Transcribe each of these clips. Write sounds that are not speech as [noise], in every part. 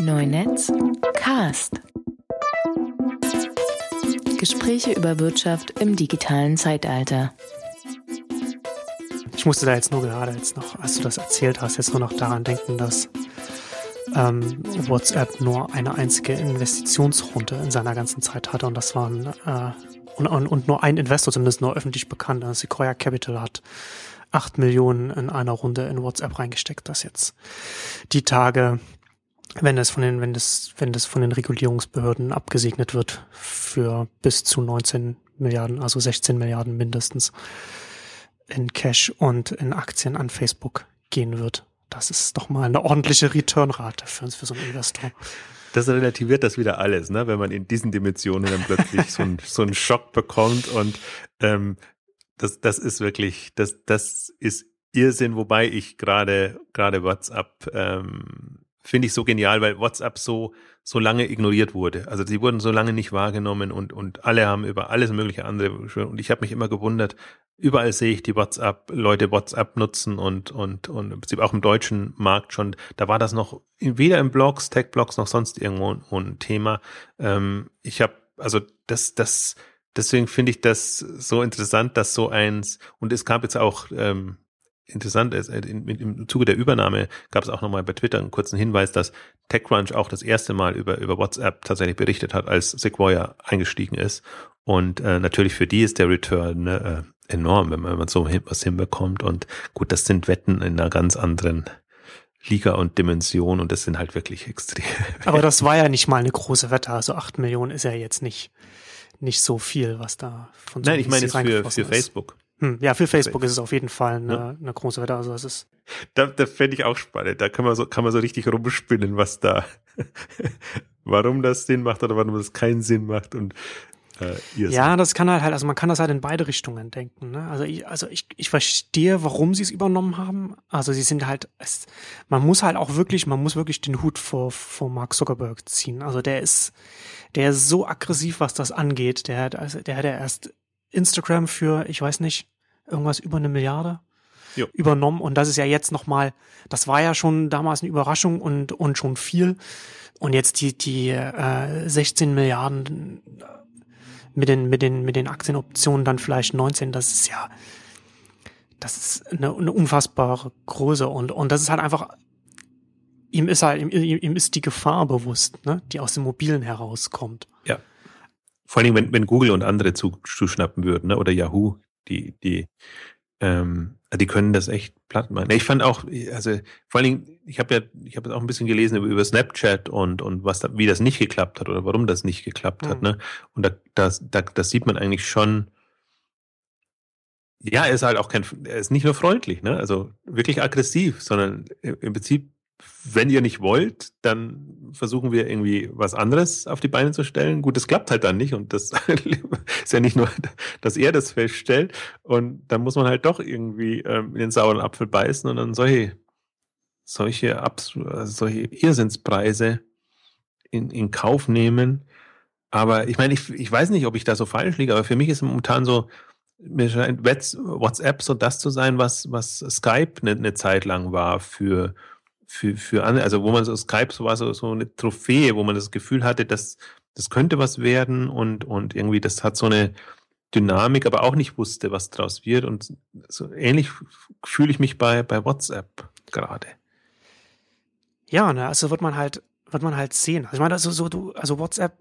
Neunetz Cast. Gespräche über Wirtschaft im digitalen Zeitalter. Ich musste da jetzt nur gerade jetzt noch, als du das erzählt hast, jetzt nur noch daran denken, dass ähm, WhatsApp nur eine einzige Investitionsrunde in seiner ganzen Zeit hatte und das waren äh, und, und, und nur ein Investor, zumindest nur öffentlich bekannt, also Sequoia Capital hat acht Millionen in einer Runde in WhatsApp reingesteckt, das jetzt die Tage, wenn das von den, wenn das, wenn das von den Regulierungsbehörden abgesegnet wird, für bis zu 19 Milliarden, also 16 Milliarden mindestens in Cash und in Aktien an Facebook gehen wird. Das ist doch mal eine ordentliche Returnrate für uns, für so einen Investor. Das relativiert das wieder alles, ne? wenn man in diesen Dimensionen dann plötzlich so, ein, so einen Schock bekommt und ähm, das, das ist wirklich, das, das ist Irrsinn, wobei ich gerade gerade WhatsApp ähm, finde ich so genial, weil WhatsApp so so lange ignoriert wurde. Also sie wurden so lange nicht wahrgenommen und und alle haben über alles mögliche andere und ich habe mich immer gewundert. Überall sehe ich die WhatsApp Leute WhatsApp nutzen und und und im Prinzip auch im deutschen Markt schon. Da war das noch weder im Blogs, Tech-Blogs noch sonst irgendwo ein Thema. Ähm, ich habe also das das deswegen finde ich das so interessant, dass so eins, und es gab jetzt auch ähm, interessant, ist, äh, in, im Zuge der Übernahme gab es auch nochmal bei Twitter einen kurzen Hinweis, dass TechCrunch auch das erste Mal über, über WhatsApp tatsächlich berichtet hat, als Sequoia eingestiegen ist. Und äh, natürlich für die ist der Return ne, äh, enorm, wenn man, wenn man so was hinbekommt. Und gut, das sind Wetten in einer ganz anderen Liga und Dimension und das sind halt wirklich extrem. [laughs] Aber das war ja nicht mal eine große Wette, also acht Millionen ist ja jetzt nicht nicht so viel, was da von so Nein, ich meine jetzt für, für Facebook. Hm, ja, für Facebook ist es auf jeden Fall eine, ja. eine große Wette. Also es ist. Da, da fände ich auch spannend. Da kann man so, kann man so richtig rumspinnen, was da, [laughs] warum das Sinn macht oder warum das keinen Sinn macht und äh, ja, das kann halt halt, also man kann das halt in beide Richtungen denken. Ne? Also ich, also ich, ich verstehe, warum sie es übernommen haben. Also sie sind halt, es, man muss halt auch wirklich, man muss wirklich den Hut vor, vor Mark Zuckerberg ziehen. Also der ist, der ist so aggressiv, was das angeht. Der hat, also der hat ja erst Instagram für, ich weiß nicht, irgendwas über eine Milliarde jo. übernommen. Und das ist ja jetzt nochmal, das war ja schon damals eine Überraschung und, und schon viel. Und jetzt die, die äh, 16 Milliarden mit den, mit den, mit den Aktienoptionen dann vielleicht 19, das ist ja, das ist eine, eine unfassbare Größe und, und das ist halt einfach, ihm ist halt, ihm, ihm ist die Gefahr bewusst, ne, die aus dem Mobilen herauskommt. Vor allem, wenn, wenn Google und andere zuschnappen würden, ne, oder Yahoo, die, die, ähm, die können das echt platt machen. Ich fand auch, also vor allen Dingen, ich habe ja, ich habe auch ein bisschen gelesen über, über Snapchat und und was da, wie das nicht geklappt hat oder warum das nicht geklappt mhm. hat. Ne? Und da, das, da, das sieht man eigentlich schon. Ja, er ist halt auch kein, er ist nicht nur freundlich, ne? Also wirklich aggressiv, sondern im Prinzip wenn ihr nicht wollt, dann versuchen wir irgendwie was anderes auf die Beine zu stellen. Gut, das klappt halt dann nicht und das [laughs] ist ja nicht nur, dass er das feststellt und dann muss man halt doch irgendwie ähm, in den sauren Apfel beißen und dann solche, solche, solche Irrsinnspreise in, in Kauf nehmen. Aber ich meine, ich, ich weiß nicht, ob ich da so falsch liege, aber für mich ist momentan so, mir scheint WhatsApp so das zu sein, was, was Skype eine, eine Zeit lang war für, für, für andere, also wo man so Skype so war so, so eine Trophäe, wo man das Gefühl hatte, dass das könnte was werden und, und irgendwie das hat so eine Dynamik, aber auch nicht wusste, was draus wird. Und so ähnlich fühle ich mich bei, bei WhatsApp gerade. Ja, ne, also wird man halt, wird man halt sehen. Also ich meine, also so du, also WhatsApp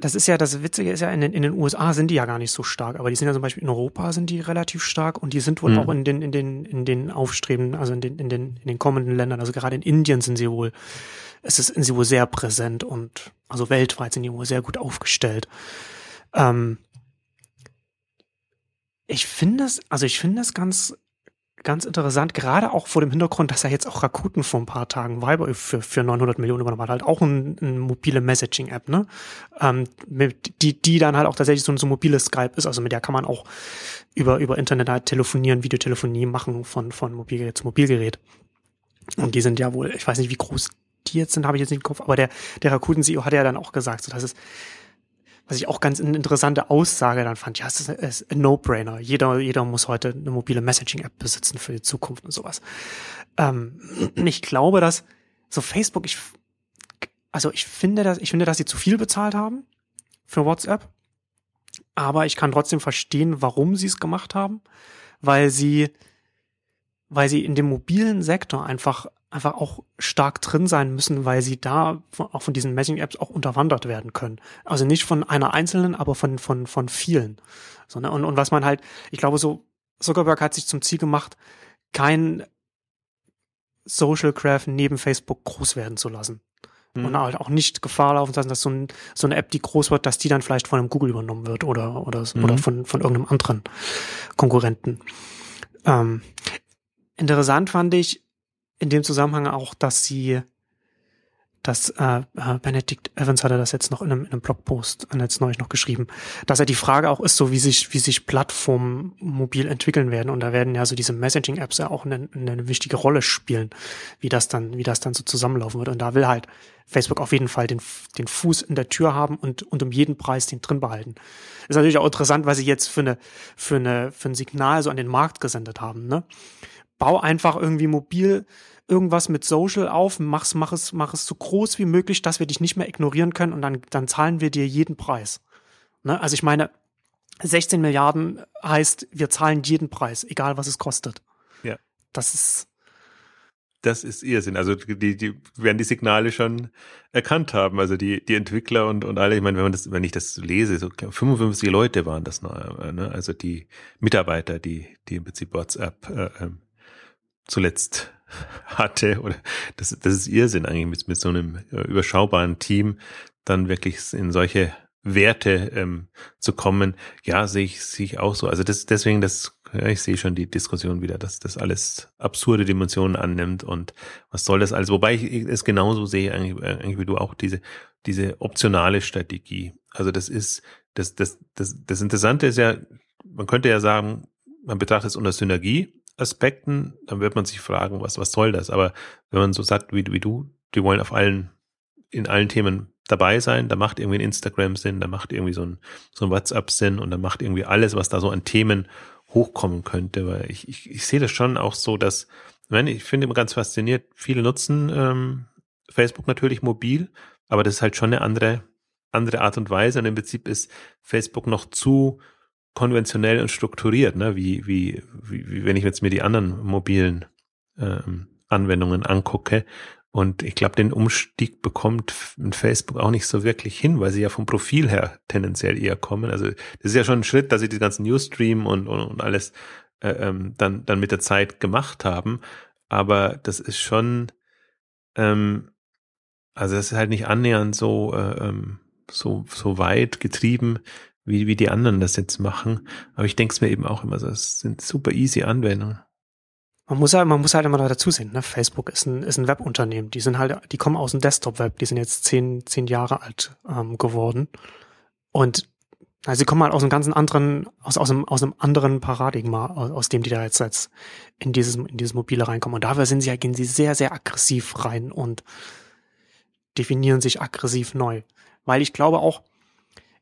das ist ja, das Witzige ist ja, in den, in den USA sind die ja gar nicht so stark, aber die sind ja zum Beispiel in Europa sind die relativ stark und die sind wohl mhm. auch in den, in den, in den Aufstreben, also in den, in den, in den kommenden Ländern, also gerade in Indien sind sie wohl, es ist, sind sie wohl sehr präsent und also weltweit sind die wohl sehr gut aufgestellt. Ähm, ich finde es, also ich finde es ganz, ganz interessant, gerade auch vor dem Hintergrund, dass er jetzt auch Rakuten vor ein paar Tagen Viber für, für 900 Millionen übernommen hat, halt auch eine ein mobile Messaging-App, ne? Ähm, mit, die, die dann halt auch tatsächlich so ein so mobiles Skype ist, also mit der kann man auch über, über Internet halt telefonieren, Videotelefonie machen von, von Mobilgerät zu Mobilgerät. Und die sind ja wohl, ich weiß nicht, wie groß die jetzt sind, habe ich jetzt nicht im Kopf, aber der, der Rakuten-CEO hat ja dann auch gesagt, so dass es was ich auch ganz eine interessante Aussage dann fand, ja, es ist, ein No-Brainer. Jeder, jeder muss heute eine mobile Messaging-App besitzen für die Zukunft und sowas. Ähm, ich glaube, dass so Facebook, ich, also ich finde, dass, ich finde, dass sie zu viel bezahlt haben für WhatsApp. Aber ich kann trotzdem verstehen, warum sie es gemacht haben, weil sie, weil sie in dem mobilen Sektor einfach, einfach auch stark drin sein müssen, weil sie da auch von diesen Messaging-Apps auch unterwandert werden können. Also nicht von einer einzelnen, aber von, von, von vielen. So, ne? und, und was man halt, ich glaube, so, Zuckerberg hat sich zum Ziel gemacht, kein Social Graph neben Facebook groß werden zu lassen. Mhm. Und halt auch nicht Gefahr laufen zu lassen, dass so, ein, so, eine App, die groß wird, dass die dann vielleicht von einem Google übernommen wird oder, oder, mhm. oder von, von irgendeinem anderen Konkurrenten. Ähm, interessant fand ich in dem Zusammenhang auch, dass sie dass äh, äh, Benedict Evans hatte das jetzt noch in einem, in einem Blogpost jetzt neulich noch geschrieben, dass er die Frage auch ist, so wie sich wie sich Plattformen mobil entwickeln werden und da werden ja so diese Messaging-Apps ja auch eine, eine wichtige Rolle spielen, wie das dann wie das dann so zusammenlaufen wird und da will halt Facebook auf jeden Fall den den Fuß in der Tür haben und und um jeden Preis den drin behalten. Ist natürlich auch interessant, weil sie jetzt für eine für eine für ein Signal so an den Markt gesendet haben. Ne? Bau einfach irgendwie mobil irgendwas mit Social auf, mach's, mach es, mach es so groß wie möglich, dass wir dich nicht mehr ignorieren können und dann, dann zahlen wir dir jeden Preis. Ne? Also ich meine, 16 Milliarden heißt, wir zahlen jeden Preis, egal was es kostet. Ja. Das ist. Das ist Irrsinn. Also die, die werden die Signale schon erkannt haben. Also die, die Entwickler und, und alle, ich meine, wenn man das, wenn ich das lese, so 55 Leute waren das noch, ne? also die Mitarbeiter, die, die im Prinzip WhatsApp äh, ähm, zuletzt hatte, oder das, das ist Irrsinn eigentlich mit, mit so einem äh, überschaubaren Team dann wirklich in solche Werte ähm, zu kommen, ja, sehe ich, sehe ich auch so. Also das, deswegen, das, ja, ich sehe schon die Diskussion wieder, dass das alles absurde Dimensionen annimmt und was soll das alles? Wobei ich es genauso sehe, eigentlich, äh, eigentlich wie du auch, diese, diese optionale Strategie. Also das ist, das, das, das, das Interessante ist ja, man könnte ja sagen, man betrachtet es unter Synergie, Aspekten, dann wird man sich fragen, was, was soll das? Aber wenn man so sagt, wie, wie du, die wollen auf allen, in allen Themen dabei sein, da macht irgendwie ein Instagram Sinn, da macht irgendwie so ein, so ein WhatsApp Sinn und da macht irgendwie alles, was da so an Themen hochkommen könnte, weil ich, ich, ich sehe das schon auch so, dass, ich, meine, ich finde immer ganz fasziniert, viele nutzen ähm, Facebook natürlich mobil, aber das ist halt schon eine andere, andere Art und Weise und im Prinzip ist Facebook noch zu konventionell und strukturiert, ne? wie, wie, wie, wenn ich jetzt mir die anderen mobilen ähm, Anwendungen angucke. Und ich glaube, den Umstieg bekommt Facebook auch nicht so wirklich hin, weil sie ja vom Profil her tendenziell eher kommen. Also das ist ja schon ein Schritt, dass sie die ganzen Newsstream und, und, und alles äh, ähm, dann, dann mit der Zeit gemacht haben. Aber das ist schon, ähm, also das ist halt nicht annähernd so, äh, ähm, so, so weit getrieben, wie, wie die anderen das jetzt machen. Aber ich denke es mir eben auch immer so, es sind super easy Anwendungen. Man muss halt, man muss halt immer dazu sehen, ne? Facebook ist ein, ist ein Webunternehmen. Die sind halt, die kommen aus dem Desktop-Web, die sind jetzt zehn, zehn Jahre alt ähm, geworden. Und also sie kommen halt aus einem ganzen anderen, aus, aus, einem, aus einem anderen Paradigma, aus, aus dem die da jetzt, jetzt in dieses, in dieses Mobile reinkommen. Und dafür sind sie, gehen sie sehr, sehr aggressiv rein und definieren sich aggressiv neu. Weil ich glaube auch,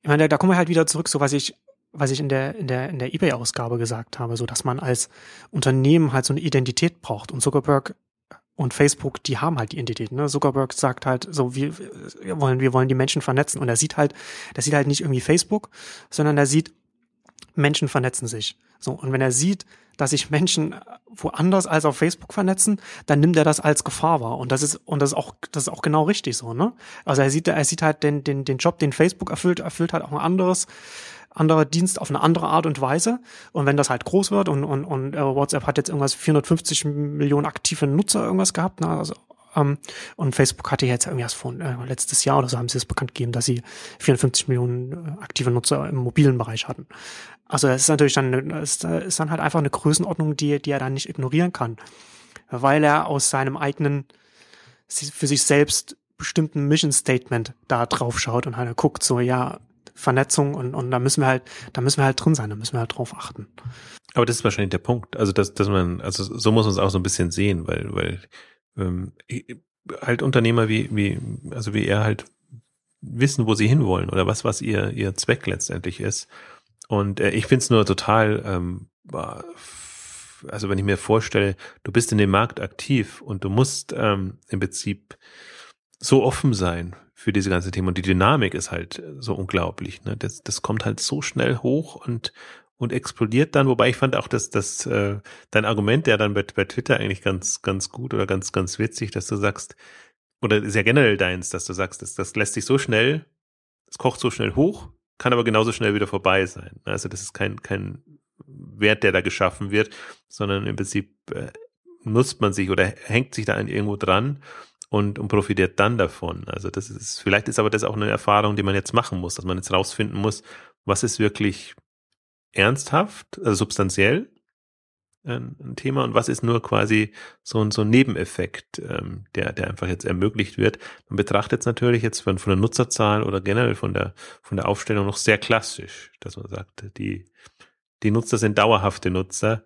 ich meine, da kommen wir halt wieder zurück, so was ich, was ich in der, in der, in der eBay-Ausgabe gesagt habe, so dass man als Unternehmen halt so eine Identität braucht. Und Zuckerberg und Facebook, die haben halt die Identität. Ne? Zuckerberg sagt halt so, wir, wir wollen, wir wollen die Menschen vernetzen. Und er sieht halt, der sieht halt nicht irgendwie Facebook, sondern er sieht, Menschen vernetzen sich. So. Und wenn er sieht, dass sich Menschen woanders als auf Facebook vernetzen, dann nimmt er das als Gefahr wahr. Und das ist, und das ist auch, das ist auch genau richtig so, ne? Also er sieht, er sieht halt den, den, den Job, den Facebook erfüllt, erfüllt halt auch ein anderes, anderer Dienst auf eine andere Art und Weise. Und wenn das halt groß wird und, und, und äh, WhatsApp hat jetzt irgendwas 450 Millionen aktive Nutzer irgendwas gehabt, ne? also ähm, und Facebook hatte jetzt irgendwie erst von äh, letztes Jahr oder so haben sie es bekannt gegeben, dass sie 54 Millionen äh, aktive Nutzer im mobilen Bereich hatten. Also es ist natürlich dann, ist, ist dann halt einfach eine Größenordnung, die, die er dann nicht ignorieren kann. Weil er aus seinem eigenen, für sich selbst bestimmten Mission Statement da drauf schaut und halt guckt, so, ja, Vernetzung und, und da müssen wir halt, da müssen wir halt drin sein, da müssen wir halt drauf achten. Aber das ist wahrscheinlich der Punkt. Also, dass, dass man, also so muss man es auch so ein bisschen sehen, weil, weil ähm, halt Unternehmer wie, wie, also wie er halt wissen, wo sie hinwollen oder was, was ihr, ihr Zweck letztendlich ist. Und äh, ich finde es nur total, ähm, also wenn ich mir vorstelle, du bist in dem Markt aktiv und du musst ähm, im Prinzip so offen sein für diese ganze Themen. Und die Dynamik ist halt so unglaublich. Ne? Das, das kommt halt so schnell hoch und, und explodiert dann. Wobei ich fand auch, dass das äh, dein Argument, der dann bei, bei Twitter eigentlich ganz, ganz gut oder ganz, ganz witzig, dass du sagst, oder ist ja generell deins, dass du sagst, das, das lässt sich so schnell, es kocht so schnell hoch, kann aber genauso schnell wieder vorbei sein. Also das ist kein, kein Wert, der da geschaffen wird, sondern im Prinzip äh, nutzt man sich oder hängt sich da irgendwo dran und, und profitiert dann davon. Also das ist, vielleicht ist aber das auch eine Erfahrung, die man jetzt machen muss, dass man jetzt rausfinden muss, was ist wirklich ernsthaft, also substanziell ein, ein Thema und was ist nur quasi so ein, so ein Nebeneffekt, ähm, der, der einfach jetzt ermöglicht wird. Man betrachtet es natürlich jetzt von, von der Nutzerzahl oder generell von der, von der Aufstellung noch sehr klassisch, dass man sagt, die, die Nutzer sind dauerhafte Nutzer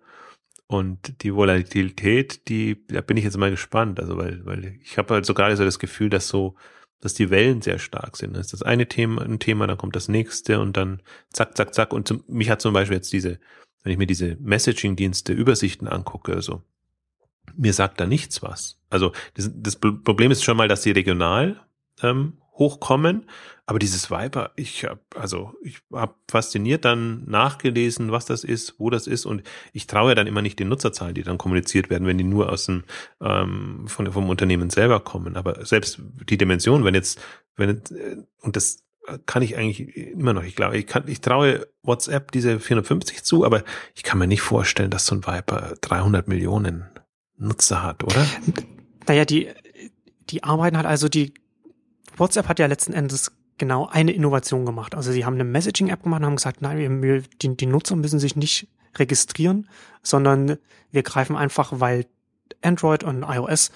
und die Volatilität, die, da bin ich jetzt mal gespannt. Also, weil, weil ich habe halt so gerade so das Gefühl, dass so, dass die Wellen sehr stark sind. Das ist das eine Thema, ein Thema, dann kommt das nächste und dann zack, zack, zack. Und zum, mich hat zum Beispiel jetzt diese, wenn ich mir diese Messaging-Dienste, Übersichten angucke, also mir sagt da nichts was. Also das, das Problem ist schon mal, dass sie regional ähm, hochkommen. Aber dieses Viper, ich habe also ich habe fasziniert dann nachgelesen, was das ist, wo das ist und ich traue dann immer nicht den Nutzerzahlen, die dann kommuniziert werden, wenn die nur aus dem ähm, von vom Unternehmen selber kommen. Aber selbst die Dimension, wenn jetzt wenn äh, und das kann ich eigentlich immer noch. Ich glaube, ich kann, ich traue WhatsApp diese 450 zu, aber ich kann mir nicht vorstellen, dass so ein Viper 300 Millionen Nutzer hat, oder? Naja, die, die arbeiten halt also die WhatsApp hat ja letzten Endes genau eine Innovation gemacht. Also sie haben eine Messaging-App gemacht und haben gesagt, nein, wir, die, die Nutzer müssen sich nicht registrieren, sondern wir greifen einfach, weil Android und iOS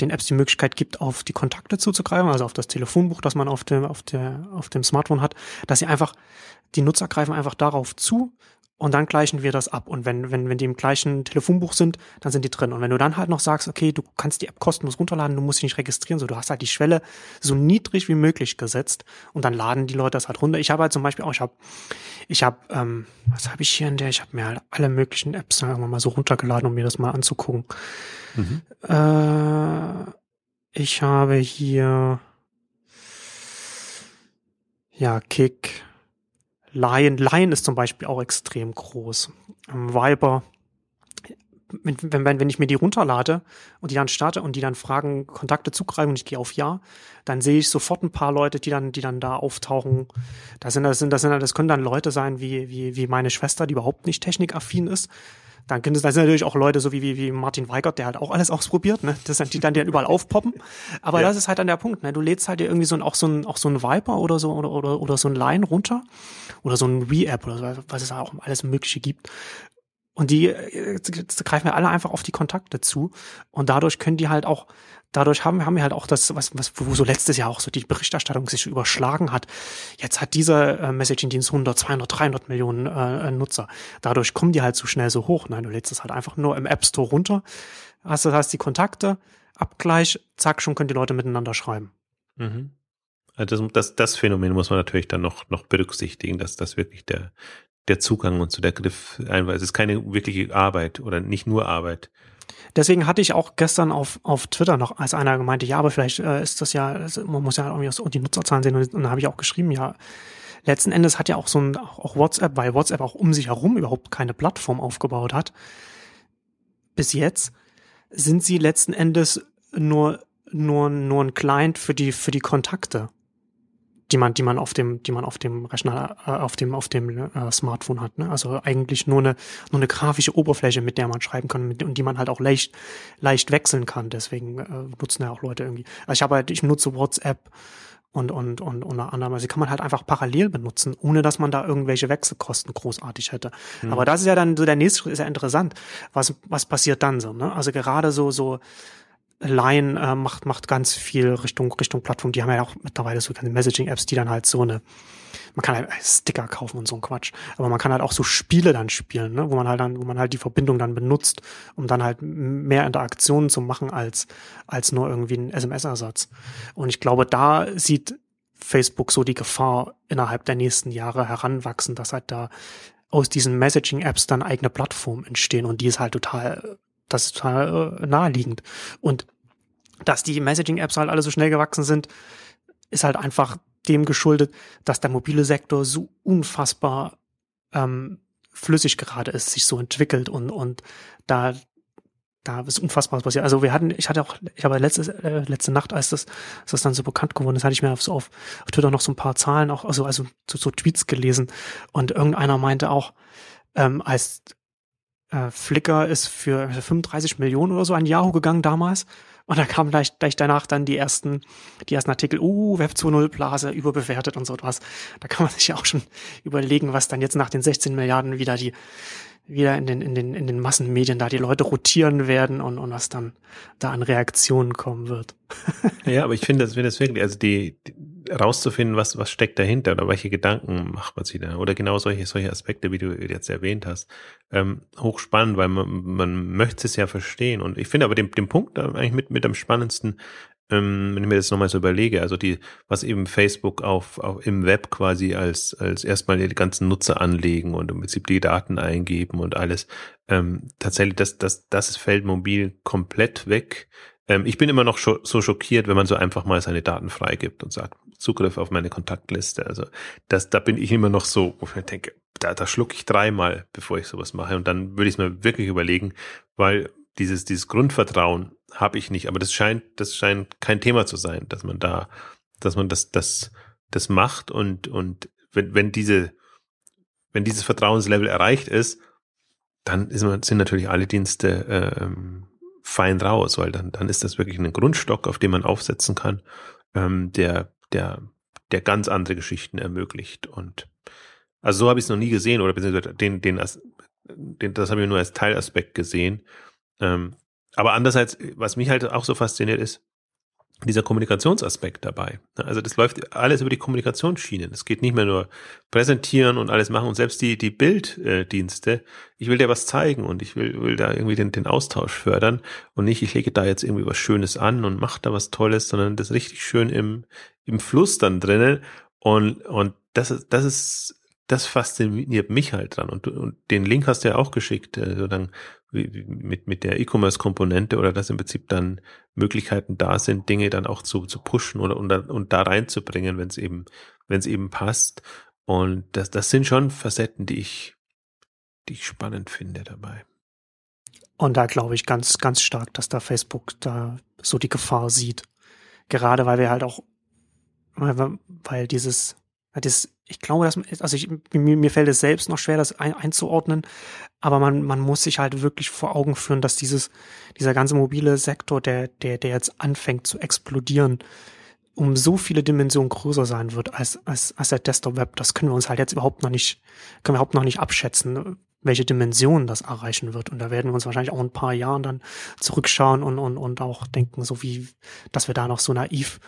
den Apps die Möglichkeit gibt, auf die Kontakte zuzugreifen, also auf das Telefonbuch, das man auf dem, auf der, auf dem Smartphone hat, dass sie einfach, die Nutzer greifen einfach darauf zu und dann gleichen wir das ab. Und wenn, wenn, wenn die im gleichen Telefonbuch sind, dann sind die drin. Und wenn du dann halt noch sagst, okay, du kannst die App kostenlos runterladen, du musst dich nicht registrieren, so du hast halt die Schwelle so niedrig wie möglich gesetzt und dann laden die Leute das halt runter. Ich habe halt zum Beispiel auch, ich habe, ich habe, ähm, was habe ich hier in der? Ich habe mir halt alle möglichen Apps sagen wir mal so runtergeladen, um mir das mal anzugucken. Mhm. Äh, ich habe hier ja Kick. Lion. Lion ist zum Beispiel auch extrem groß. Ähm, Viber, wenn, wenn, wenn ich mir die runterlade und die dann starte und die dann fragen, Kontakte zugreifen und ich gehe auf Ja, dann sehe ich sofort ein paar Leute, die dann, die dann da auftauchen. Das sind, das sind, das sind, das können dann Leute sein wie, wie, wie meine Schwester, die überhaupt nicht technikaffin ist. Dann können es, da sind natürlich auch Leute so wie, wie, wie Martin Weigert, der halt auch alles ausprobiert, ne? Das sind die dann, die dann überall [laughs] aufpoppen. Aber ja. das ist halt dann der Punkt, ne? Du lädst halt irgendwie so ein, auch so ein, auch so ein Viper oder so, oder, oder, oder so ein Line runter. Oder so ein Re-App oder so, was es auch alles Mögliche gibt. Und die äh, greifen ja alle einfach auf die Kontakte zu. Und dadurch können die halt auch dadurch haben, haben wir halt auch das, was, was, wo so letztes Jahr auch so die Berichterstattung sich überschlagen hat. Jetzt hat dieser äh, Messaging-Dienst 100, 200, 300 Millionen äh, Nutzer. Dadurch kommen die halt so schnell so hoch. Nein, du lädst es halt einfach nur im App Store runter. Hast das heißt die Kontakte, Abgleich, zack, schon können die Leute miteinander schreiben. Mhm. Also das, das, das Phänomen muss man natürlich dann noch, noch berücksichtigen, dass das wirklich der, der Zugang und so der Griff einfach, es ist keine wirkliche Arbeit oder nicht nur Arbeit, Deswegen hatte ich auch gestern auf, auf Twitter noch, als einer gemeinte, ja, aber vielleicht äh, ist das ja, man muss ja irgendwie auch die Nutzerzahlen sehen und, und dann habe ich auch geschrieben, ja, letzten Endes hat ja auch so ein, auch WhatsApp, weil WhatsApp auch um sich herum überhaupt keine Plattform aufgebaut hat. Bis jetzt sind sie letzten Endes nur, nur, nur ein Client für die, für die Kontakte die man, die man auf dem, die man auf dem Rechner, äh, auf dem, auf dem äh, Smartphone hat. Ne? Also eigentlich nur eine, nur eine grafische Oberfläche, mit der man schreiben kann mit, und die man halt auch leicht, leicht wechseln kann. Deswegen äh, nutzen ja auch Leute irgendwie. Also ich habe halt, ich nutze WhatsApp und und und unter anderem, also kann man halt einfach parallel benutzen, ohne dass man da irgendwelche Wechselkosten großartig hätte. Mhm. Aber das ist ja dann so der nächste Schritt, ist ja interessant. Was was passiert dann so? Ne? Also gerade so so Line äh, macht, macht ganz viel Richtung, Richtung Plattform. Die haben ja auch mittlerweile so keine Messaging-Apps, die dann halt so eine, man kann halt Sticker kaufen und so ein Quatsch. Aber man kann halt auch so Spiele dann spielen, ne? wo man halt dann, wo man halt die Verbindung dann benutzt, um dann halt mehr Interaktionen zu machen als, als nur irgendwie ein SMS-Ersatz. Und ich glaube, da sieht Facebook so die Gefahr innerhalb der nächsten Jahre heranwachsen, dass halt da aus diesen Messaging-Apps dann eigene Plattformen entstehen und die ist halt total das ist total äh, naheliegend. Und dass die Messaging-Apps halt alle so schnell gewachsen sind, ist halt einfach dem geschuldet, dass der mobile Sektor so unfassbar ähm, flüssig gerade ist, sich so entwickelt und, und da, da ist unfassbar was passiert. Also wir hatten, ich hatte auch, ich habe letzte, äh, letzte Nacht, als das, als das dann so bekannt geworden ist, hatte ich mir auf, so auf, auf Twitter noch so ein paar Zahlen auch, also, also so, so Tweets gelesen und irgendeiner meinte auch, ähm, als äh, Flickr ist für 35 Millionen oder so an Yahoo gegangen damals und da kamen gleich, gleich danach dann die ersten, die ersten Artikel, uh, Web 2.0 Blase überbewertet und so etwas. Da kann man sich ja auch schon überlegen, was dann jetzt nach den 16 Milliarden wieder die, wieder in den, in den, in den Massenmedien da die Leute rotieren werden und, und was dann da an Reaktionen kommen wird. [laughs] ja, aber ich finde das, finde das wirklich, also die, die rauszufinden, was, was steckt dahinter oder welche Gedanken macht man sich da oder genau solche, solche Aspekte, wie du jetzt erwähnt hast, ähm, hochspannend, weil man, man möchte es ja verstehen und ich finde aber den, den Punkt eigentlich mit, mit am spannendsten, ähm, wenn ich mir das nochmal so überlege, also die, was eben Facebook auf, auf im Web quasi als, als erstmal die ganzen Nutzer anlegen und im Prinzip die Daten eingeben und alles, ähm, tatsächlich, das, das, das fällt mobil komplett weg. Ähm, ich bin immer noch scho so schockiert, wenn man so einfach mal seine Daten freigibt und sagt, Zugriff auf meine Kontaktliste. Also das, da bin ich immer noch so, wo ich denke, da, da schlucke ich dreimal, bevor ich sowas mache. Und dann würde ich es mir wirklich überlegen, weil dieses, dieses Grundvertrauen habe ich nicht, aber das scheint, das scheint kein Thema zu sein, dass man da, dass man das, das, das macht und, und wenn, wenn diese, wenn dieses Vertrauenslevel erreicht ist, dann ist man, sind natürlich alle Dienste ähm, fein raus, weil dann, dann ist das wirklich ein Grundstock, auf dem man aufsetzen kann, ähm, der, der, der ganz andere Geschichten ermöglicht. Und also so habe ich es noch nie gesehen oder beziehungsweise den, den, den das habe ich nur als Teilaspekt gesehen. Ähm, aber andererseits, was mich halt auch so fasziniert ist, dieser Kommunikationsaspekt dabei. Also das läuft alles über die Kommunikationsschienen. Es geht nicht mehr nur präsentieren und alles machen und selbst die, die Bilddienste. Ich will dir was zeigen und ich will, will da irgendwie den, den Austausch fördern und nicht, ich lege da jetzt irgendwie was Schönes an und mache da was Tolles, sondern das richtig schön im, im Fluss dann drinnen und, und das ist, das ist, das fasziniert mich halt dran. Und, und den Link hast du ja auch geschickt, also dann mit, mit der E-Commerce-Komponente oder dass im Prinzip dann Möglichkeiten da sind, Dinge dann auch zu, zu pushen oder und, und da reinzubringen, wenn es eben, wenn es eben passt. Und das, das sind schon Facetten, die ich, die ich spannend finde dabei. Und da glaube ich ganz, ganz stark, dass da Facebook da so die Gefahr sieht. Gerade weil wir halt auch, weil, weil dieses, das, ich glaube, dass, also ich, mir, mir fällt es selbst noch schwer, das ein, einzuordnen, aber man, man muss sich halt wirklich vor Augen führen, dass dieses, dieser ganze mobile Sektor, der, der, der jetzt anfängt zu explodieren, um so viele Dimensionen größer sein wird als, als, als der Desktop-Web. Das können wir uns halt jetzt überhaupt noch nicht, können wir überhaupt noch nicht abschätzen, welche Dimensionen das erreichen wird. Und da werden wir uns wahrscheinlich auch in ein paar Jahren dann zurückschauen und, und, und auch denken, so wie, dass wir da noch so naiv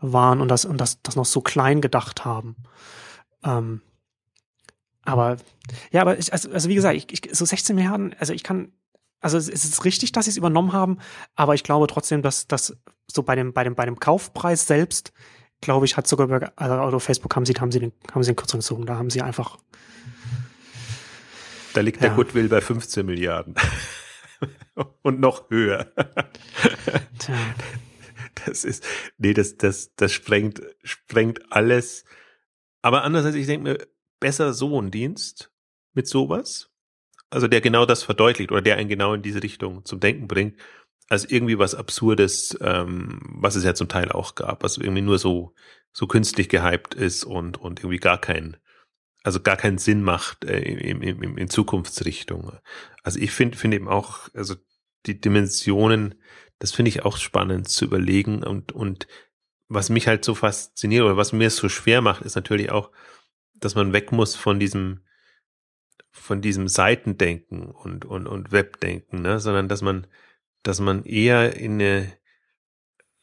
waren und das, und das, das noch so klein gedacht haben. Ähm, aber ja, aber ich, also, also wie gesagt, ich, ich, so 16 Milliarden, also ich kann, also es ist richtig, dass sie es übernommen haben, aber ich glaube trotzdem, dass das so bei dem, bei dem, bei dem Kaufpreis selbst, glaube ich, hat sogar, also Facebook haben sie, haben sie den, haben sie den Kürzung gezogen, da haben sie einfach. Da liegt ja. der Goodwill bei 15 Milliarden. [laughs] Und noch höher. Tja. Das ist, nee, das, das, das sprengt, sprengt alles, aber andererseits, ich denke mir, besser so ein Dienst mit sowas, also der genau das verdeutlicht oder der einen genau in diese Richtung zum Denken bringt, als irgendwie was Absurdes, ähm, was es ja zum Teil auch gab, was irgendwie nur so so künstlich gehypt ist und und irgendwie gar keinen, also gar keinen Sinn macht äh, in, in, in Zukunftsrichtung. Also ich finde finde eben auch, also die Dimensionen, das finde ich auch spannend zu überlegen und und was mich halt so fasziniert oder was mir es so schwer macht, ist natürlich auch, dass man weg muss von diesem, von diesem Seitendenken und, und, und Webdenken, ne, sondern dass man, dass man eher in eine,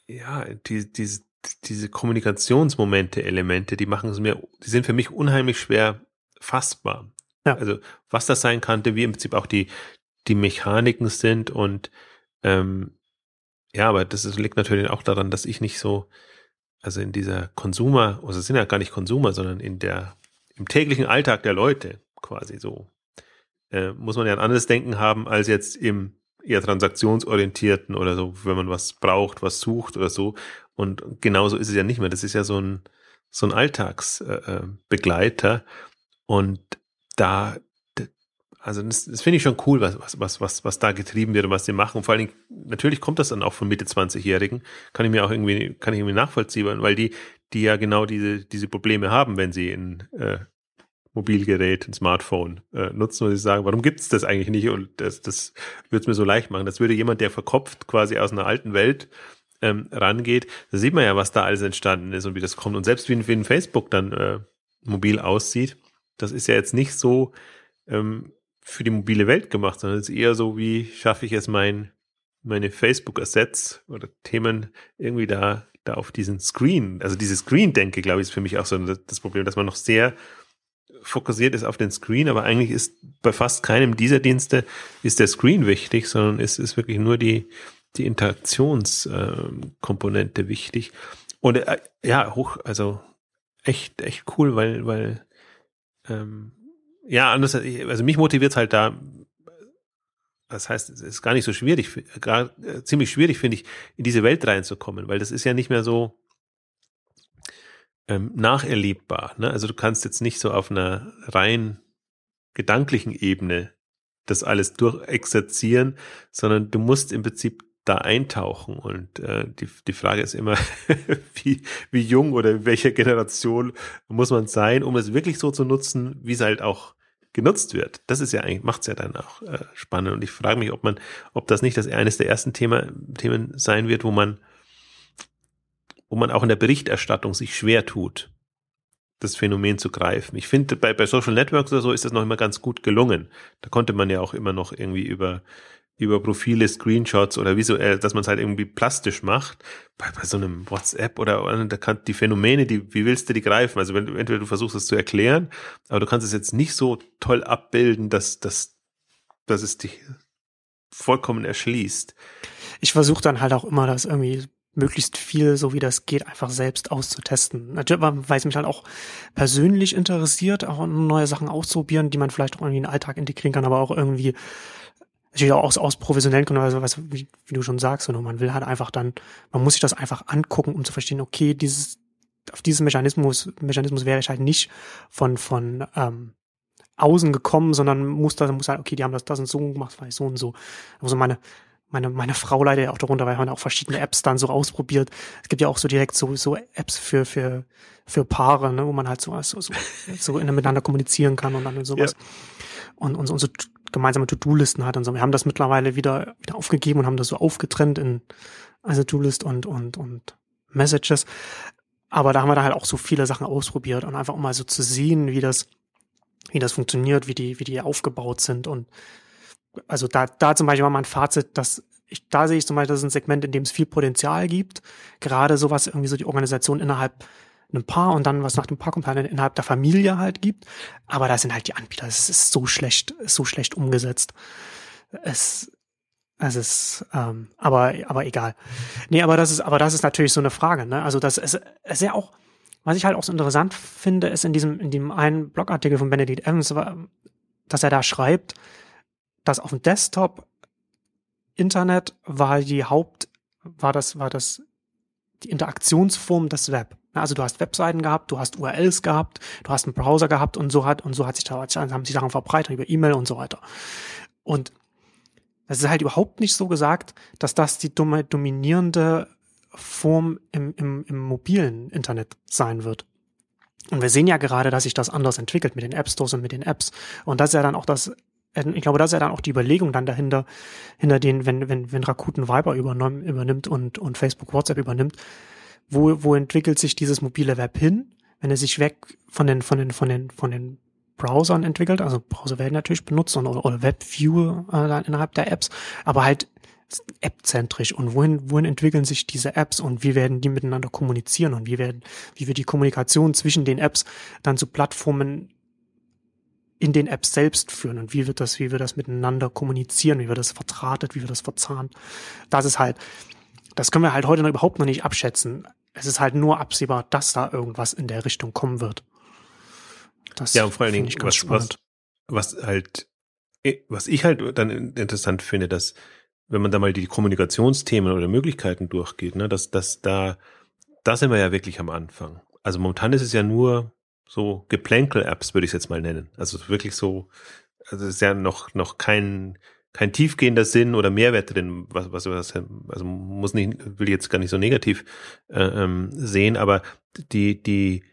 ja, die, diese, diese Kommunikationsmomente, Elemente, die machen es mir, die sind für mich unheimlich schwer fassbar. Ja. Also, was das sein könnte, wie im Prinzip auch die, die Mechaniken sind und, ähm, ja, aber das ist, liegt natürlich auch daran, dass ich nicht so, also in dieser Konsumer, also es sind ja gar nicht Konsumer, sondern in der, im täglichen Alltag der Leute quasi so, äh, muss man ja ein anderes Denken haben als jetzt im eher transaktionsorientierten oder so, wenn man was braucht, was sucht oder so. Und genauso ist es ja nicht mehr. Das ist ja so ein, so ein Alltagsbegleiter. Äh, äh und da, also das, das finde ich schon cool, was, was, was, was, was da getrieben wird und was die machen. Und vor allen Dingen, natürlich kommt das dann auch von Mitte 20-Jährigen. Kann ich mir auch irgendwie, kann ich irgendwie nachvollziehen, weil die, die ja genau diese, diese Probleme haben, wenn sie in äh, Mobilgerät, ein Smartphone äh, nutzen und sie sagen, warum gibt es das eigentlich nicht? Und das, das würde es mir so leicht machen. Das würde jemand, der verkopft quasi aus einer alten Welt ähm, rangeht, da sieht man ja, was da alles entstanden ist und wie das kommt. Und selbst wie, wie ein Facebook dann äh, mobil aussieht, das ist ja jetzt nicht so ähm, für die mobile Welt gemacht, sondern es ist eher so, wie schaffe ich es, mein, meine Facebook-Assets oder Themen irgendwie da, da auf diesen Screen, also diese Screen-Denke, glaube ich, ist für mich auch so das Problem, dass man noch sehr fokussiert ist auf den Screen, aber eigentlich ist bei fast keinem dieser Dienste ist der Screen wichtig, sondern es ist wirklich nur die, die Interaktionskomponente äh, wichtig. Und äh, ja, hoch, also echt, echt cool, weil, weil ähm, ja, anders, also mich motiviert es halt da, das heißt, es ist gar nicht so schwierig, gar, äh, ziemlich schwierig, finde ich, in diese Welt reinzukommen, weil das ist ja nicht mehr so ähm, nacherlebbar. Ne? Also du kannst jetzt nicht so auf einer rein gedanklichen Ebene das alles durchexerzieren, sondern du musst im Prinzip da eintauchen. Und äh, die, die Frage ist immer, [laughs] wie, wie jung oder in welcher Generation muss man sein, um es wirklich so zu nutzen, wie es halt auch genutzt wird. Das ist ja eigentlich, macht es ja dann auch äh, spannend. Und ich frage mich, ob man, ob das nicht das eines der ersten Thema, Themen sein wird, wo man, wo man auch in der Berichterstattung sich schwer tut, das Phänomen zu greifen. Ich finde, bei, bei Social Networks oder so ist das noch immer ganz gut gelungen. Da konnte man ja auch immer noch irgendwie über über Profile, Screenshots oder visuell, dass man es halt irgendwie plastisch macht. Bei, bei so einem WhatsApp oder, oder da kann die Phänomene, die, wie willst du die greifen? Also wenn entweder du versuchst es zu erklären, aber du kannst es jetzt nicht so toll abbilden, dass, dass, dass es dich vollkommen erschließt. Ich versuche dann halt auch immer, das irgendwie möglichst viel, so wie das geht, einfach selbst auszutesten. Natürlich, weil es mich halt auch persönlich interessiert, auch neue Sachen auszuprobieren, die man vielleicht auch irgendwie in den Alltag integrieren kann, aber auch irgendwie natürlich auch aus, aus professionellen Gründen, also was, wie, wie du schon sagst, und man will halt einfach dann, man muss sich das einfach angucken, um zu verstehen, okay, dieses, auf diesen Mechanismus, Mechanismus wäre ich halt nicht von, von ähm, außen gekommen, sondern muss da, muss halt, okay, die haben das, das und so gemacht, weil ich so und so. Also meine, meine, meine Frau leidet ja auch darunter, weil man auch verschiedene Apps dann so ausprobiert. Es gibt ja auch so direkt so, so Apps für, für, für Paare, ne, wo man halt so, so, so, so miteinander kommunizieren kann und dann sowas. Ja. Und, und, und so gemeinsame To-Do-Listen hat und so. Wir haben das mittlerweile wieder, wieder aufgegeben und haben das so aufgetrennt in also To-List und, und, und Messages. Aber da haben wir da halt auch so viele Sachen ausprobiert und einfach um mal so zu sehen, wie das, wie das funktioniert, wie die, wie die aufgebaut sind. Und also da, da zum Beispiel war mein Fazit, dass ich, da sehe ich zum Beispiel, das ist ein Segment, in dem es viel Potenzial gibt. Gerade sowas irgendwie so die Organisation innerhalb einem Paar und dann was nach dem Paarkomponenten innerhalb der Familie halt gibt. Aber da sind halt die Anbieter, es ist so schlecht, so schlecht umgesetzt. Es, es ist, ähm, aber, aber egal. Nee, aber das ist, aber das ist natürlich so eine Frage, ne? Also das ist, ist ja auch, was ich halt auch so interessant finde, ist in diesem, in dem einen Blogartikel von Benedict Evans, dass er da schreibt, dass auf dem Desktop Internet war die Haupt, war das, war das die Interaktionsform des Web. Also du hast Webseiten gehabt, du hast URLs gehabt, du hast einen Browser gehabt und so hat und so hat sich da haben sich Sachen verbreitet über E-Mail und so weiter. Und es ist halt überhaupt nicht so gesagt, dass das die dominierende Form im, im, im mobilen Internet sein wird. Und wir sehen ja gerade, dass sich das anders entwickelt mit den App Stores und mit den Apps. Und das ist ja dann auch das, ich glaube, das ist ja dann auch die Überlegung dann dahinter, hinter den, wenn, wenn, wenn Rakuten Viber übernimmt und, und Facebook WhatsApp übernimmt, wo, wo entwickelt sich dieses mobile Web hin, wenn er sich weg von den, von den, von den, von den Browsern entwickelt, also Browser werden natürlich benutzt oder, oder Webview äh, innerhalb der Apps, aber halt App-zentrisch. Und wohin, wohin entwickeln sich diese Apps und wie werden die miteinander kommunizieren und wie werden, wie wird die Kommunikation zwischen den Apps dann zu Plattformen in den Apps selbst führen? Und wie wird das, wie wir das miteinander kommunizieren, wie wird das vertratet, wie wird das verzahnt. Das ist halt, das können wir halt heute noch überhaupt noch nicht abschätzen. Es ist halt nur absehbar, dass da irgendwas in der Richtung kommen wird. Das ja, und vor allen Dingen, was, was, was halt, was ich halt dann interessant finde, dass wenn man da mal die Kommunikationsthemen oder Möglichkeiten durchgeht, ne, dass, dass da da sind wir ja wirklich am Anfang. Also momentan ist es ja nur so Geplänkel-Apps, würde ich es jetzt mal nennen. Also wirklich so, also es ist ja noch, noch kein, kein tiefgehender Sinn oder Mehrwert drin, was, was, was also muss nicht, will ich jetzt gar nicht so negativ äh, ähm, sehen, aber die, die,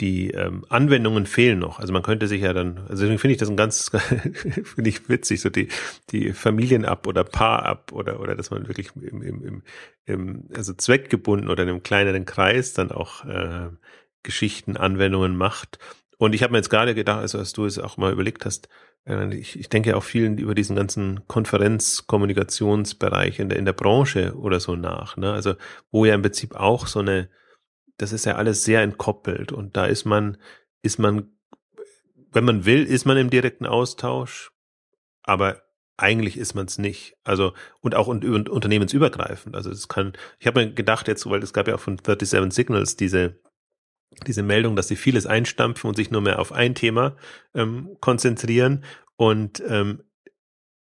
die ähm, Anwendungen fehlen noch. Also man könnte sich ja dann, also deswegen finde ich das ein ganz, [laughs] finde ich witzig, so die, die Familien-App oder Paar-App oder, oder dass man wirklich im, im, im, im, also zweckgebunden oder in einem kleineren Kreis dann auch äh, Geschichten, Anwendungen macht. Und ich habe mir jetzt gerade gedacht, also als du es auch mal überlegt hast, äh, ich, ich denke auch vielen über diesen ganzen Konferenz-Kommunikationsbereich in der, in der Branche oder so nach. Ne? Also wo ja im Prinzip auch so eine das ist ja alles sehr entkoppelt und da ist man, ist man, wenn man will, ist man im direkten Austausch, aber eigentlich ist man es nicht. Also und auch und, und unternehmensübergreifend. Also es kann, ich habe mir gedacht jetzt, weil es gab ja auch von 37 Signals diese diese Meldung, dass sie vieles einstampfen und sich nur mehr auf ein Thema ähm, konzentrieren. Und ähm,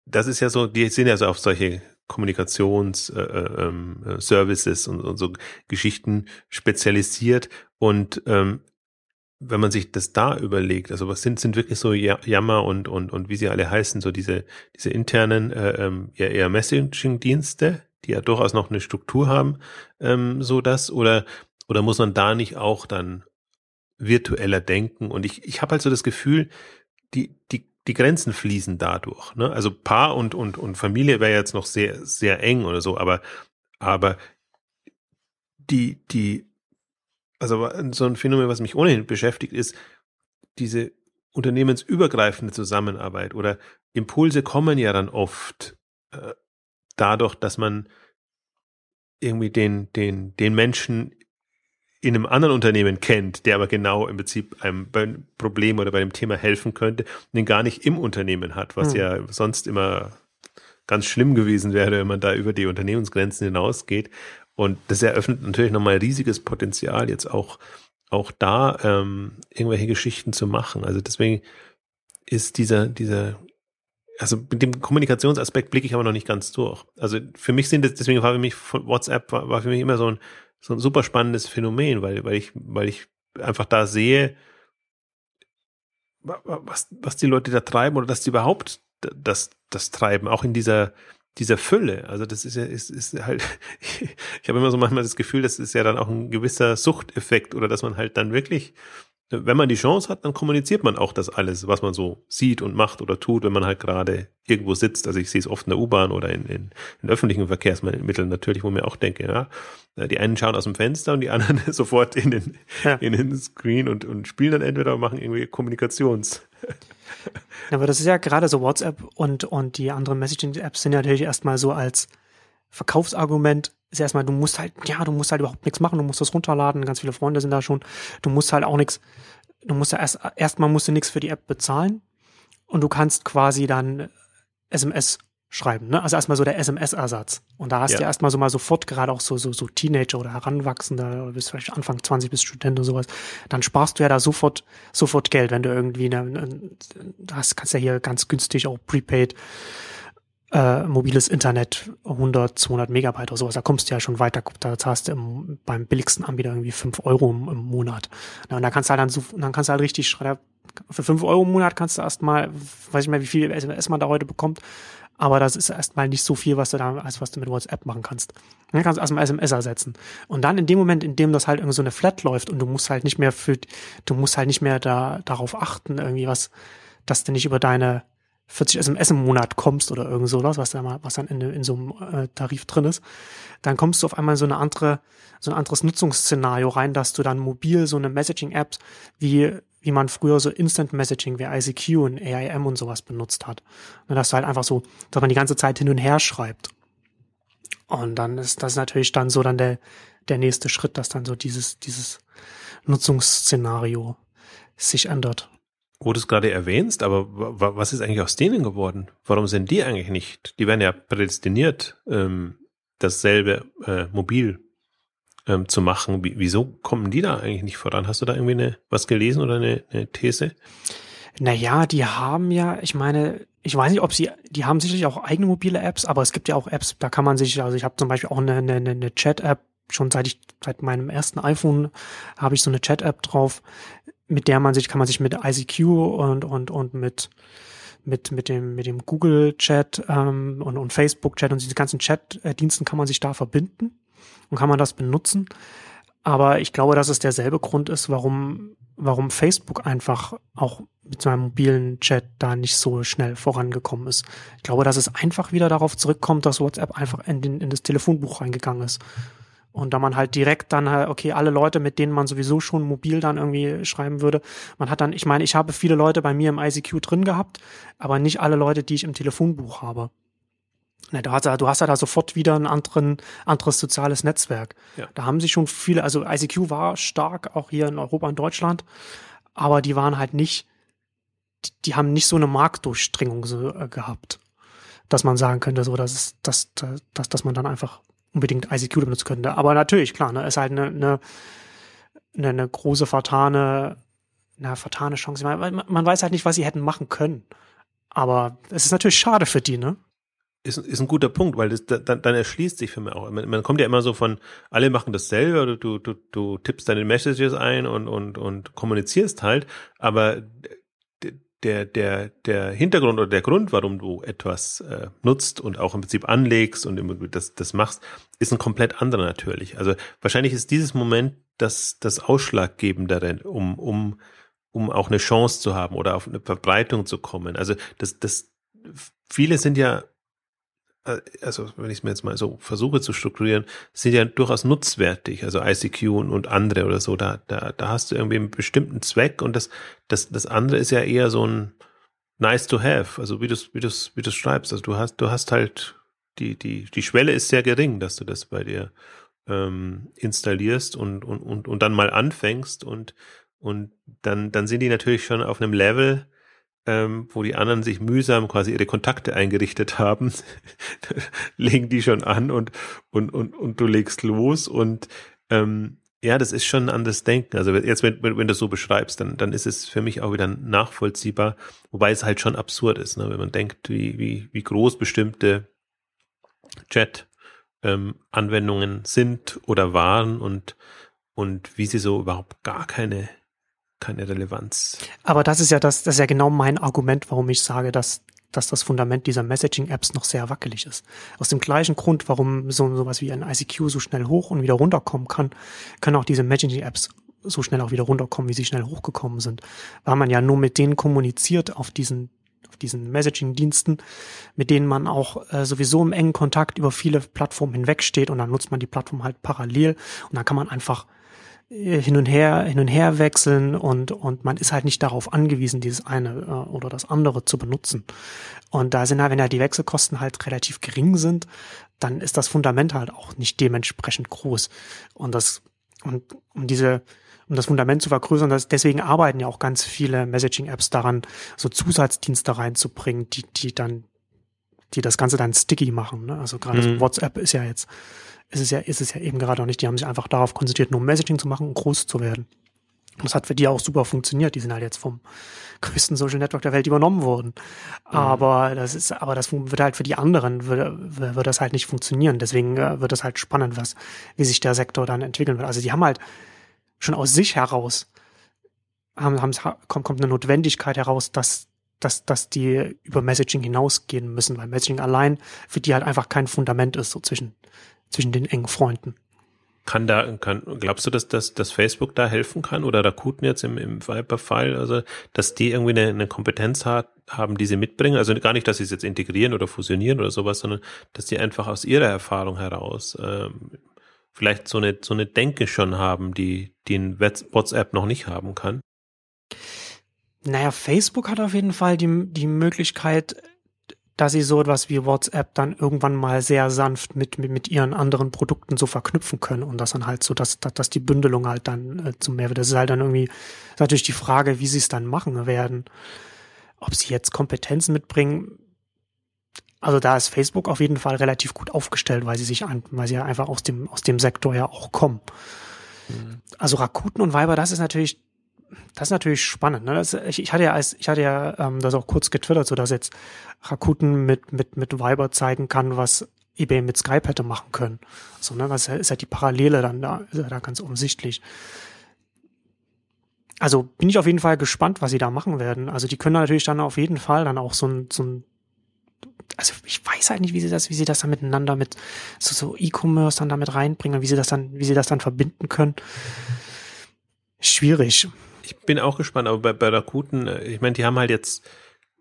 das ist ja so, die sind ja so auf solche Kommunikationsservices äh, ähm, und, und so Geschichten spezialisiert. Und ähm, wenn man sich das da überlegt, also was sind, sind wirklich so Jammer und, und, und wie sie alle heißen, so diese, diese internen, äh, ähm, eher Messaging-Dienste, die ja durchaus noch eine Struktur haben, ähm, so das, oder, oder muss man da nicht auch dann virtueller denken? Und ich, ich habe halt so das Gefühl, die, die die Grenzen fließen dadurch. Ne? Also Paar und, und, und Familie wäre jetzt noch sehr, sehr eng oder so, aber, aber die, die, also so ein Phänomen, was mich ohnehin beschäftigt, ist diese unternehmensübergreifende Zusammenarbeit oder Impulse kommen ja dann oft äh, dadurch, dass man irgendwie den, den, den Menschen in einem anderen Unternehmen kennt, der aber genau im Prinzip einem Problem oder bei dem Thema helfen könnte den gar nicht im Unternehmen hat, was hm. ja sonst immer ganz schlimm gewesen wäre, wenn man da über die Unternehmensgrenzen hinausgeht. Und das eröffnet natürlich nochmal riesiges Potenzial, jetzt auch, auch da ähm, irgendwelche Geschichten zu machen. Also deswegen ist dieser, dieser, also mit dem Kommunikationsaspekt blicke ich aber noch nicht ganz durch. Also für mich sind das, deswegen war für mich WhatsApp war, war für mich immer so ein so ein super spannendes Phänomen, weil, weil ich, weil ich einfach da sehe, was, was die Leute da treiben oder dass die überhaupt das, das treiben, auch in dieser, dieser Fülle. Also das ist ja, ist, ist halt, [laughs] ich habe immer so manchmal das Gefühl, das ist ja dann auch ein gewisser Suchteffekt oder dass man halt dann wirklich wenn man die Chance hat, dann kommuniziert man auch das alles, was man so sieht und macht oder tut, wenn man halt gerade irgendwo sitzt. Also ich sehe es oft in der U-Bahn oder in, in, in öffentlichen Verkehrsmitteln natürlich, wo mir auch denke, ja, die einen schauen aus dem Fenster und die [laughs] anderen sofort in den, ja. in den Screen und, und spielen dann entweder machen irgendwie Kommunikations. [laughs] Aber das ist ja gerade so WhatsApp und, und die anderen Messaging-Apps sind ja natürlich erstmal so als Verkaufsargument ist erstmal, du musst halt, ja, du musst halt überhaupt nichts machen, du musst das runterladen, ganz viele Freunde sind da schon, du musst halt auch nichts, du musst ja erst, erstmal musst du nichts für die App bezahlen und du kannst quasi dann SMS schreiben, ne? Also erstmal so der SMS-Ersatz. Und da hast ja. du ja erstmal so mal sofort, gerade auch so, so, so Teenager oder Heranwachsende, oder bist vielleicht Anfang 20 bis Student oder sowas, dann sparst du ja da sofort, sofort Geld, wenn du irgendwie, eine, eine, das kannst ja hier ganz günstig auch prepaid äh, mobiles Internet 100, 200 Megabyte oder sowas, da kommst du ja schon weiter. Da zahlst du im, beim billigsten Anbieter irgendwie 5 Euro im, im Monat. Ja, und da kannst du halt dann so, dann kannst du halt richtig, für 5 Euro im Monat kannst du erstmal, weiß ich mal, wie viel SMS man da heute bekommt, aber das ist erstmal nicht so viel, was du da, als was du mit WhatsApp machen kannst. Dann kannst du erstmal SMS ersetzen. Und dann in dem Moment, in dem das halt irgendwie so eine Flat läuft und du musst halt nicht mehr für, du musst halt nicht mehr da, darauf achten, irgendwie was, dass du nicht über deine 40 SMS im Monat kommst oder irgend sowas, was da mal, was dann in, in so einem äh, Tarif drin ist, dann kommst du auf einmal in so eine andere, so ein anderes Nutzungsszenario rein, dass du dann mobil so eine Messaging-App wie wie man früher so Instant Messaging wie ICQ und AIM und sowas benutzt hat. Und dass du halt einfach so, dass man die ganze Zeit hin und her schreibt. Und dann ist das natürlich dann so dann der, der nächste Schritt, dass dann so dieses, dieses Nutzungsszenario sich ändert wo du es gerade erwähnst, aber was ist eigentlich aus denen geworden? Warum sind die eigentlich nicht? Die werden ja prädestiniert, ähm, dasselbe äh, mobil ähm, zu machen. Wie, wieso kommen die da eigentlich nicht voran? Hast du da irgendwie eine, was gelesen oder eine, eine These? Naja, die haben ja, ich meine, ich weiß nicht, ob sie, die haben sicherlich auch eigene mobile Apps, aber es gibt ja auch Apps, da kann man sich, also ich habe zum Beispiel auch eine, eine, eine Chat-App schon seit ich, seit meinem ersten iPhone habe ich so eine Chat-App drauf, mit der man sich, kann man sich mit ICQ und, und, und mit, mit, mit dem, mit dem Google Chat ähm, und, und Facebook Chat und diese ganzen Chat-Diensten kann man sich da verbinden und kann man das benutzen. Aber ich glaube, dass es derselbe Grund ist, warum, warum Facebook einfach auch mit seinem mobilen Chat da nicht so schnell vorangekommen ist. Ich glaube, dass es einfach wieder darauf zurückkommt, dass WhatsApp einfach in, den, in das Telefonbuch reingegangen ist. Und da man halt direkt dann, okay, alle Leute, mit denen man sowieso schon mobil dann irgendwie schreiben würde, man hat dann, ich meine, ich habe viele Leute bei mir im ICQ drin gehabt, aber nicht alle Leute, die ich im Telefonbuch habe. Ne, du hast, du hast ja da sofort wieder ein anderen, anderes soziales Netzwerk. Ja. Da haben sich schon viele, also ICQ war stark, auch hier in Europa und Deutschland, aber die waren halt nicht, die, die haben nicht so eine Marktdurchdringung so, äh, gehabt, dass man sagen könnte, so, dass, es, dass, dass, dass man dann einfach unbedingt ICQ benutzen könnte. Aber natürlich, klar, ne, ist halt eine, eine, eine, eine große vertane, eine vertane Chance. Man, man weiß halt nicht, was sie hätten machen können. Aber es ist natürlich schade für die, ne? Ist, ist ein guter Punkt, weil das, dann, dann erschließt sich für mich auch. Man, man kommt ja immer so von, alle machen dasselbe oder du, du, du tippst deine Messages ein und, und, und kommunizierst halt, aber der, der, der Hintergrund oder der Grund, warum du etwas äh, nutzt und auch im Prinzip anlegst und das, das machst, ist ein komplett anderer natürlich. Also wahrscheinlich ist dieses Moment das, das Ausschlaggebendere, um, um, um auch eine Chance zu haben oder auf eine Verbreitung zu kommen. Also das, das, viele sind ja also wenn ich es mir jetzt mal so versuche zu strukturieren, sind ja durchaus nutzwertig, also ICQ und, und andere oder so, da, da, da hast du irgendwie einen bestimmten Zweck und das, das, das andere ist ja eher so ein nice to have, also wie du wie du wie du schreibst, also du hast, du hast halt, die, die, die Schwelle ist sehr gering, dass du das bei dir ähm, installierst und, und, und, und dann mal anfängst und, und dann, dann sind die natürlich schon auf einem Level, ähm, wo die anderen sich mühsam quasi ihre Kontakte eingerichtet haben, [laughs] legen die schon an und, und, und, und du legst los und ähm, ja, das ist schon ein anderes Denken. Also jetzt, wenn, wenn, wenn du so beschreibst, dann, dann ist es für mich auch wieder nachvollziehbar, wobei es halt schon absurd ist, ne? wenn man denkt, wie, wie, wie groß bestimmte Chat-Anwendungen ähm, sind oder waren und, und wie sie so überhaupt gar keine keine Relevanz. Aber das ist ja das, das ist ja genau mein Argument, warum ich sage, dass, dass das Fundament dieser Messaging-Apps noch sehr wackelig ist. Aus dem gleichen Grund, warum so sowas wie ein ICQ so schnell hoch und wieder runterkommen kann, können auch diese Messaging-Apps so schnell auch wieder runterkommen, wie sie schnell hochgekommen sind. Weil man ja nur mit denen kommuniziert auf diesen auf diesen Messaging-Diensten, mit denen man auch äh, sowieso im engen Kontakt über viele Plattformen hinwegsteht und dann nutzt man die Plattform halt parallel und dann kann man einfach hin und her, hin und her wechseln und, und man ist halt nicht darauf angewiesen, dieses eine äh, oder das andere zu benutzen. Und da sind halt, wenn ja die Wechselkosten halt relativ gering sind, dann ist das Fundament halt auch nicht dementsprechend groß. Und das, und um diese, um das Fundament zu vergrößern, das, deswegen arbeiten ja auch ganz viele Messaging-Apps daran, so Zusatzdienste reinzubringen, die, die dann, die das Ganze dann sticky machen. Ne? Also gerade mhm. so WhatsApp ist ja jetzt ist es ja, ist es ja eben gerade auch nicht. Die haben sich einfach darauf konzentriert, nur Messaging zu machen und groß zu werden. Und das hat für die auch super funktioniert. Die sind halt jetzt vom [laughs] größten Social Network der Welt übernommen worden. Mhm. Aber das ist, aber das wird halt für die anderen, wird, wird das halt nicht funktionieren. Deswegen äh, wird das halt spannend, was, wie sich der Sektor dann entwickeln wird. Also die haben halt schon aus sich heraus, haben, haben, kommt, kommt eine Notwendigkeit heraus, dass, dass, dass die über Messaging hinausgehen müssen, weil Messaging allein für die halt einfach kein Fundament ist, so zwischen, zwischen den engen Freunden. Kann da, kann, glaubst du, dass, dass, dass Facebook da helfen kann oder Rakuten jetzt im, im Viper-Fall, also, dass die irgendwie eine, eine Kompetenz hat, haben, die sie mitbringen? Also gar nicht, dass sie es jetzt integrieren oder fusionieren oder sowas, sondern dass die einfach aus ihrer Erfahrung heraus ähm, vielleicht so eine, so eine Denke schon haben, die, die ein WhatsApp noch nicht haben kann? Naja, Facebook hat auf jeden Fall die, die Möglichkeit, dass sie so etwas wie WhatsApp dann irgendwann mal sehr sanft mit, mit, mit ihren anderen Produkten so verknüpfen können und das dann halt so, dass, dass, dass die Bündelung halt dann äh, zum Mehrwert. Das ist halt dann irgendwie ist natürlich die Frage, wie sie es dann machen werden. Ob sie jetzt Kompetenzen mitbringen. Also da ist Facebook auf jeden Fall relativ gut aufgestellt, weil sie sich an, weil sie ja einfach aus dem, aus dem Sektor ja auch kommen. Mhm. Also Rakuten und Viber, das ist natürlich das ist natürlich spannend. Ne? Das, ich, ich hatte ja als, ich hatte ja ähm, das auch kurz getwittert, so dass jetzt Rakuten mit mit mit Viber zeigen kann, was eBay mit Skype hätte machen können. So, ne, was ist ja die Parallele dann da, ist ja da ganz offensichtlich. Also bin ich auf jeden Fall gespannt, was sie da machen werden. Also die können natürlich dann auf jeden Fall dann auch so ein, so ein also ich weiß halt nicht, wie sie das, wie sie das dann miteinander mit so, so E-Commerce dann damit reinbringen, wie sie das dann, wie sie das dann verbinden können. Schwierig. Ich bin auch gespannt, aber bei, bei Rakuten, äh, ich meine, die haben halt jetzt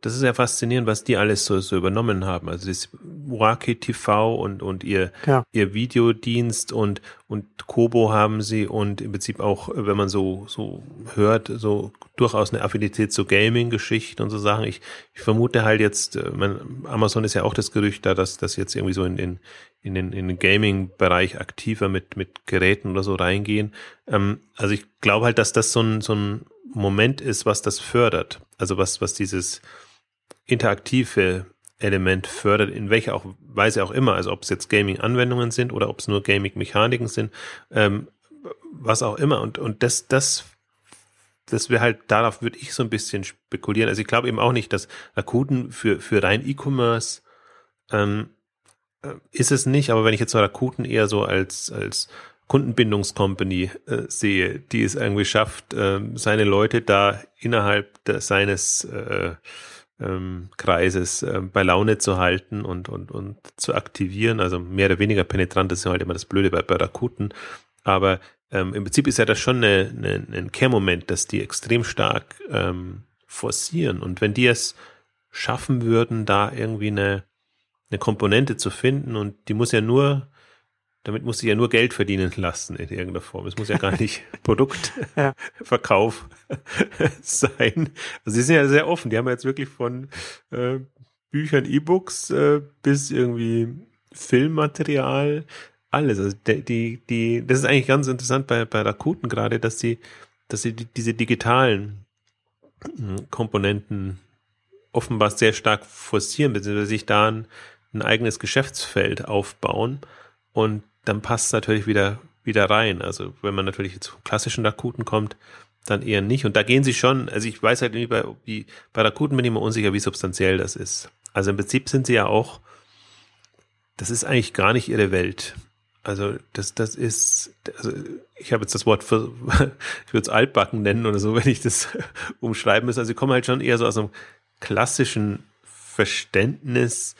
das ist ja faszinierend, was die alles so, so übernommen haben. Also das Waki TV und, und ihr, ja. ihr Videodienst und, und Kobo haben sie und im Prinzip auch, wenn man so, so hört, so durchaus eine Affinität zu Gaming-Geschichten und so Sachen. Ich, ich vermute halt jetzt, äh, man, Amazon ist ja auch das Gerücht da, dass das jetzt irgendwie so in den, in den, in den Gaming-Bereich aktiver mit, mit Geräten oder so reingehen. Ähm, also ich glaube halt, dass das so ein, so ein Moment ist, was das fördert. Also was, was dieses, interaktive Element fördert, in welcher auch Weise auch immer, also ob es jetzt Gaming-Anwendungen sind oder ob es nur Gaming-Mechaniken sind, ähm, was auch immer. Und, und das, das, das wäre halt, darauf würde ich so ein bisschen spekulieren. Also ich glaube eben auch nicht, dass Rakuten für, für rein E-Commerce ähm, äh, ist es nicht, aber wenn ich jetzt Rakuten eher so als, als Kundenbindungscompany äh, sehe, die es irgendwie schafft, äh, seine Leute da innerhalb de, seines äh, ähm, Kreises äh, bei Laune zu halten und, und, und zu aktivieren. Also mehr oder weniger penetrant ist ja halt immer das Blöde bei, bei Rakuten. Aber ähm, im Prinzip ist ja das schon eine, eine, ein Kehrmoment, dass die extrem stark ähm, forcieren. Und wenn die es schaffen würden, da irgendwie eine, eine Komponente zu finden und die muss ja nur damit muss sie ja nur Geld verdienen lassen in irgendeiner Form. Es muss ja gar nicht [laughs] Produktverkauf [laughs] [laughs] sein. Also sie sind ja sehr offen. Die haben jetzt wirklich von äh, Büchern, E-Books äh, bis irgendwie Filmmaterial, alles. Also die, die, das ist eigentlich ganz interessant bei, bei Rakuten gerade, dass sie, dass sie die, diese digitalen hm, Komponenten offenbar sehr stark forcieren, beziehungsweise sich da ein, ein eigenes Geschäftsfeld aufbauen und dann passt es natürlich wieder, wieder rein. Also wenn man natürlich zu klassischen Rakuten kommt, dann eher nicht. Und da gehen sie schon, also ich weiß halt nicht, bei, wie, bei Rakuten bin ich immer unsicher, wie substanziell das ist. Also im Prinzip sind sie ja auch, das ist eigentlich gar nicht ihre Welt. Also das, das ist, also ich habe jetzt das Wort, für, [laughs] ich würde es altbacken nennen oder so, wenn ich das [laughs] umschreiben muss. Also sie kommen halt schon eher so aus einem klassischen Verständnis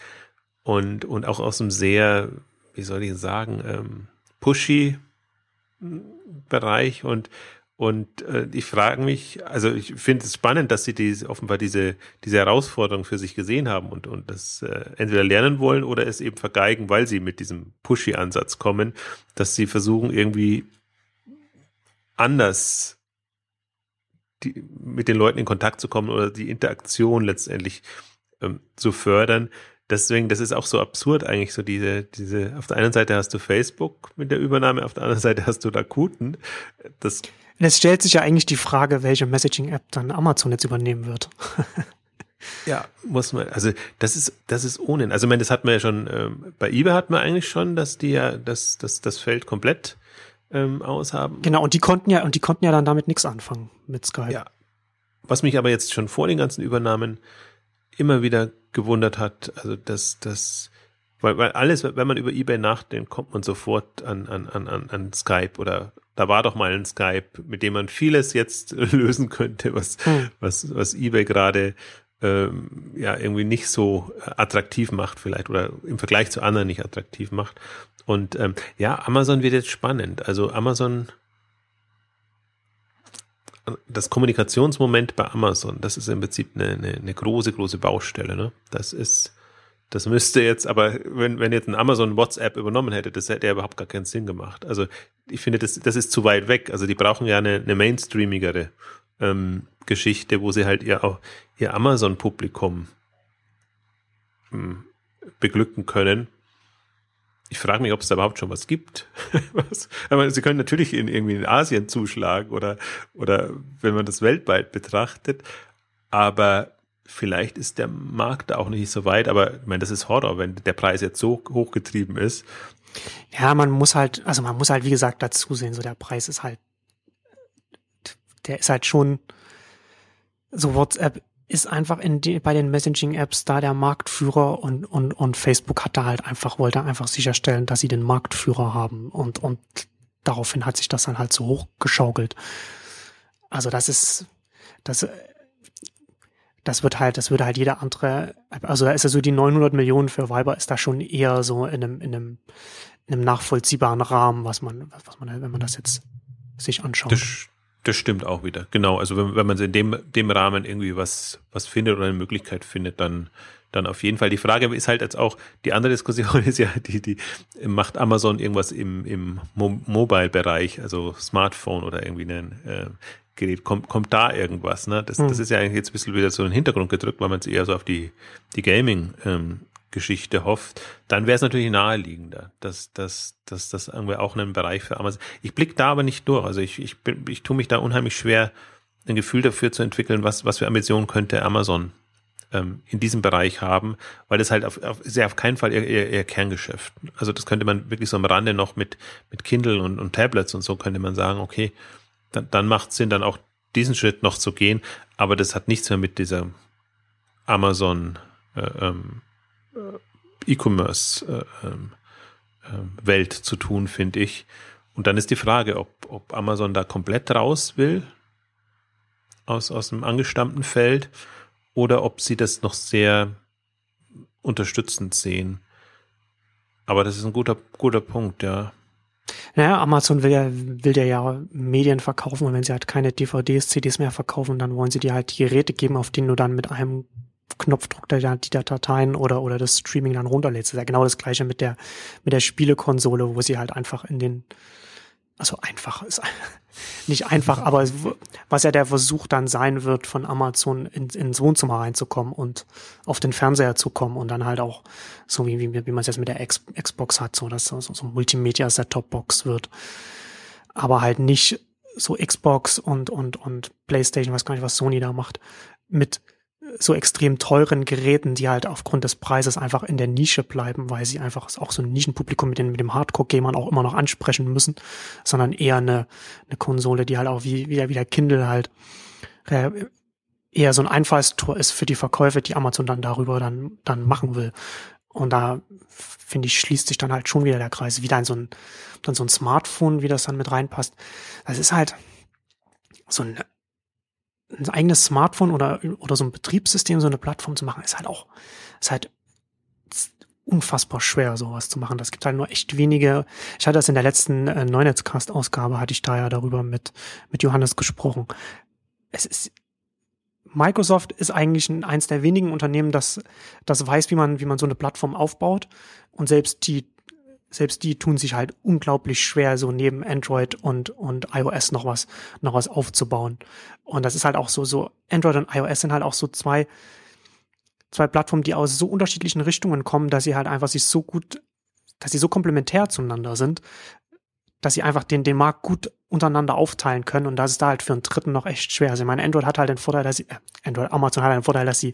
und, und auch aus einem sehr wie soll ich sagen, ähm, pushy Bereich und und äh, ich frage mich, also ich finde es spannend, dass sie die, offenbar diese, diese Herausforderung für sich gesehen haben und, und das äh, entweder lernen wollen oder es eben vergeigen, weil sie mit diesem Pushy-Ansatz kommen, dass sie versuchen, irgendwie anders die, mit den Leuten in Kontakt zu kommen oder die Interaktion letztendlich ähm, zu fördern deswegen, das ist auch so absurd eigentlich, so diese, diese, auf der einen Seite hast du Facebook mit der Übernahme, auf der anderen Seite hast du Rakuten. Das es stellt sich ja eigentlich die Frage, welche Messaging-App dann Amazon jetzt übernehmen wird. [laughs] ja, muss man, also das ist, das ist ohne. Also ich meine, das hat man ja schon, ähm, bei eBay hat man eigentlich schon, dass die ja, dass, dass das Feld komplett ähm, aushaben. Genau, und die konnten ja, und die konnten ja dann damit nichts anfangen mit Skype. Ja. Was mich aber jetzt schon vor den ganzen Übernahmen immer wieder gewundert hat, also dass das, weil, weil alles, wenn man über eBay nachdenkt, kommt man sofort an, an, an, an Skype oder da war doch mal ein Skype, mit dem man vieles jetzt [laughs] lösen könnte, was, hm. was, was eBay gerade ähm, ja irgendwie nicht so attraktiv macht vielleicht oder im Vergleich zu anderen nicht attraktiv macht. Und ähm, ja, Amazon wird jetzt spannend. Also Amazon das Kommunikationsmoment bei Amazon, das ist im Prinzip eine, eine, eine große, große Baustelle. Ne? Das ist, das müsste jetzt, aber wenn, wenn jetzt ein Amazon WhatsApp übernommen hätte, das hätte ja überhaupt gar keinen Sinn gemacht. Also ich finde, das, das ist zu weit weg. Also die brauchen ja eine, eine mainstreamigere ähm, Geschichte, wo sie halt ihr auch ihr Amazon-Publikum hm, beglücken können ich frage mich, ob es da überhaupt schon was gibt. [laughs] was, aber sie können natürlich in, irgendwie in Asien zuschlagen oder, oder wenn man das weltweit betrachtet. Aber vielleicht ist der Markt da auch nicht so weit. Aber ich meine, das ist Horror, wenn der Preis jetzt so hochgetrieben ist. Ja, man muss halt, also man muss halt, wie gesagt, dazu sehen, so der Preis ist halt, der ist halt schon, so WhatsApp ist einfach in die, bei den Messaging-Apps da der Marktführer und, und, und Facebook hat da halt einfach, wollte einfach sicherstellen, dass sie den Marktführer haben und, und daraufhin hat sich das dann halt so hochgeschaukelt. Also das ist, das, das wird halt, das würde halt jeder andere, also da ist ja so die 900 Millionen für Viber ist da schon eher so in einem, in einem, in einem nachvollziehbaren Rahmen, was man, was man, wenn man das jetzt sich anschaut. Das, das stimmt auch wieder. Genau. Also wenn, wenn man in dem, dem Rahmen irgendwie was, was findet oder eine Möglichkeit findet, dann, dann auf jeden Fall. Die Frage ist halt jetzt auch, die andere Diskussion [laughs] ist ja, die, die macht Amazon irgendwas im, im Mo Mobile-Bereich, also Smartphone oder irgendwie ein äh, Gerät, kommt, kommt da irgendwas, ne? Das, hm. das ist ja eigentlich jetzt ein bisschen wieder so in den Hintergrund gedrückt, weil man es eher so auf die, die Gaming ähm, hofft, dann wäre es natürlich naheliegender, dass, dass, dass das irgendwie auch einen Bereich für Amazon. Ich blicke da aber nicht durch. Also ich, ich, bin, ich tue mich da unheimlich schwer, ein Gefühl dafür zu entwickeln, was, was für Ambitionen könnte Amazon ähm, in diesem Bereich haben, weil das halt auf, auf, sehr auf keinen Fall ihr, ihr, ihr Kerngeschäft. Also das könnte man wirklich so am Rande noch mit, mit Kindle und, und Tablets und so könnte man sagen, okay, dann, dann macht es Sinn, dann auch diesen Schritt noch zu gehen, aber das hat nichts mehr mit dieser Amazon äh, ähm, äh, E-Commerce äh, äh, Welt zu tun, finde ich. Und dann ist die Frage, ob, ob Amazon da komplett raus will aus, aus dem angestammten Feld oder ob sie das noch sehr unterstützend sehen. Aber das ist ein guter, guter Punkt, ja. Naja, Amazon will ja, will ja Medien verkaufen und wenn sie halt keine DVDs, CDs mehr verkaufen, dann wollen sie dir halt die Geräte geben, auf denen du dann mit einem Knopfdruck der, die Dateien oder, oder das Streaming dann runterlädst. Das ist ja genau das gleiche mit der, mit der Spielekonsole, wo sie halt einfach in den, also einfach ist [laughs] nicht einfach, aber was ja der Versuch dann sein wird, von Amazon in, ins Wohnzimmer reinzukommen und auf den Fernseher zu kommen und dann halt auch so wie, wie, wie man es jetzt mit der X, Xbox hat, so dass so, so Multimedia Set-Top-Box wird. Aber halt nicht so Xbox und, und, und PlayStation, weiß gar nicht, was Sony da macht, mit so extrem teuren Geräten, die halt aufgrund des Preises einfach in der Nische bleiben, weil sie einfach auch so ein Nischenpublikum mit, den, mit dem Hardcore-Gamern auch immer noch ansprechen müssen, sondern eher eine, eine Konsole, die halt auch wie, wie, der, wie der Kindle halt äh, eher so ein Einfallstor ist für die Verkäufe, die Amazon dann darüber dann, dann machen will. Und da finde ich, schließt sich dann halt schon wieder der Kreis, wieder in so ein, dann so ein Smartphone, wie das dann mit reinpasst. Das ist halt so ein ein eigenes Smartphone oder, oder so ein Betriebssystem, so eine Plattform zu machen, ist halt auch, ist halt unfassbar schwer, sowas zu machen. Das gibt halt nur echt wenige. Ich hatte das in der letzten äh, Neunetzcast-Ausgabe, hatte ich da ja darüber mit, mit Johannes gesprochen. Es ist, Microsoft ist eigentlich ein, eins der wenigen Unternehmen, das, das weiß, wie man, wie man so eine Plattform aufbaut. Und selbst die selbst die tun sich halt unglaublich schwer, so neben Android und, und iOS noch was, noch was aufzubauen. Und das ist halt auch so, so Android und iOS sind halt auch so zwei, zwei Plattformen, die aus so unterschiedlichen Richtungen kommen, dass sie halt einfach sich so gut, dass sie so komplementär zueinander sind, dass sie einfach den, den Markt gut untereinander aufteilen können. Und das ist da halt für einen Dritten noch echt schwer. Also ich meine, Android hat halt den Vorteil, dass sie, äh, Android, Amazon hat halt den Vorteil, dass sie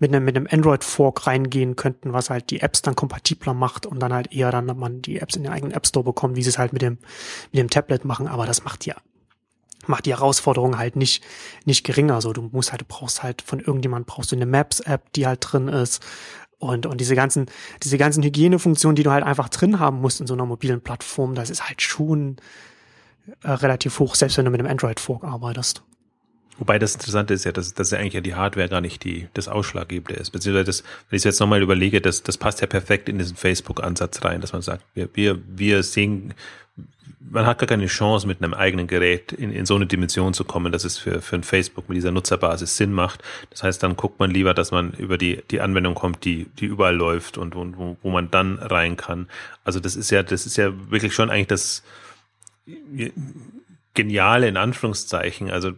mit einem, mit einem Android-Fork reingehen könnten, was halt die Apps dann kompatibler macht und dann halt eher dann man die Apps in den eigenen App Store bekommt, wie sie es halt mit dem, mit dem Tablet machen. Aber das macht ja macht die Herausforderung halt nicht, nicht geringer. So, du musst halt, du brauchst halt von irgendjemand brauchst du eine Maps-App, die halt drin ist. Und, und diese ganzen, diese ganzen Hygienefunktionen, die du halt einfach drin haben musst in so einer mobilen Plattform, das ist halt schon äh, relativ hoch, selbst wenn du mit einem Android-Fork arbeitest. Wobei das Interessante ist ja, dass, dass eigentlich ja die Hardware gar nicht die, das Ausschlaggebende ist. Beziehungsweise das, wenn ich es jetzt nochmal überlege, das, das passt ja perfekt in diesen Facebook-Ansatz rein, dass man sagt, wir, wir, wir sehen, man hat gar keine Chance, mit einem eigenen Gerät in, in so eine Dimension zu kommen, dass es für, für ein Facebook mit dieser Nutzerbasis Sinn macht. Das heißt, dann guckt man lieber, dass man über die, die Anwendung kommt, die, die überall läuft und, und wo, wo man dann rein kann. Also das ist ja, das ist ja wirklich schon eigentlich das Geniale in Anführungszeichen. Also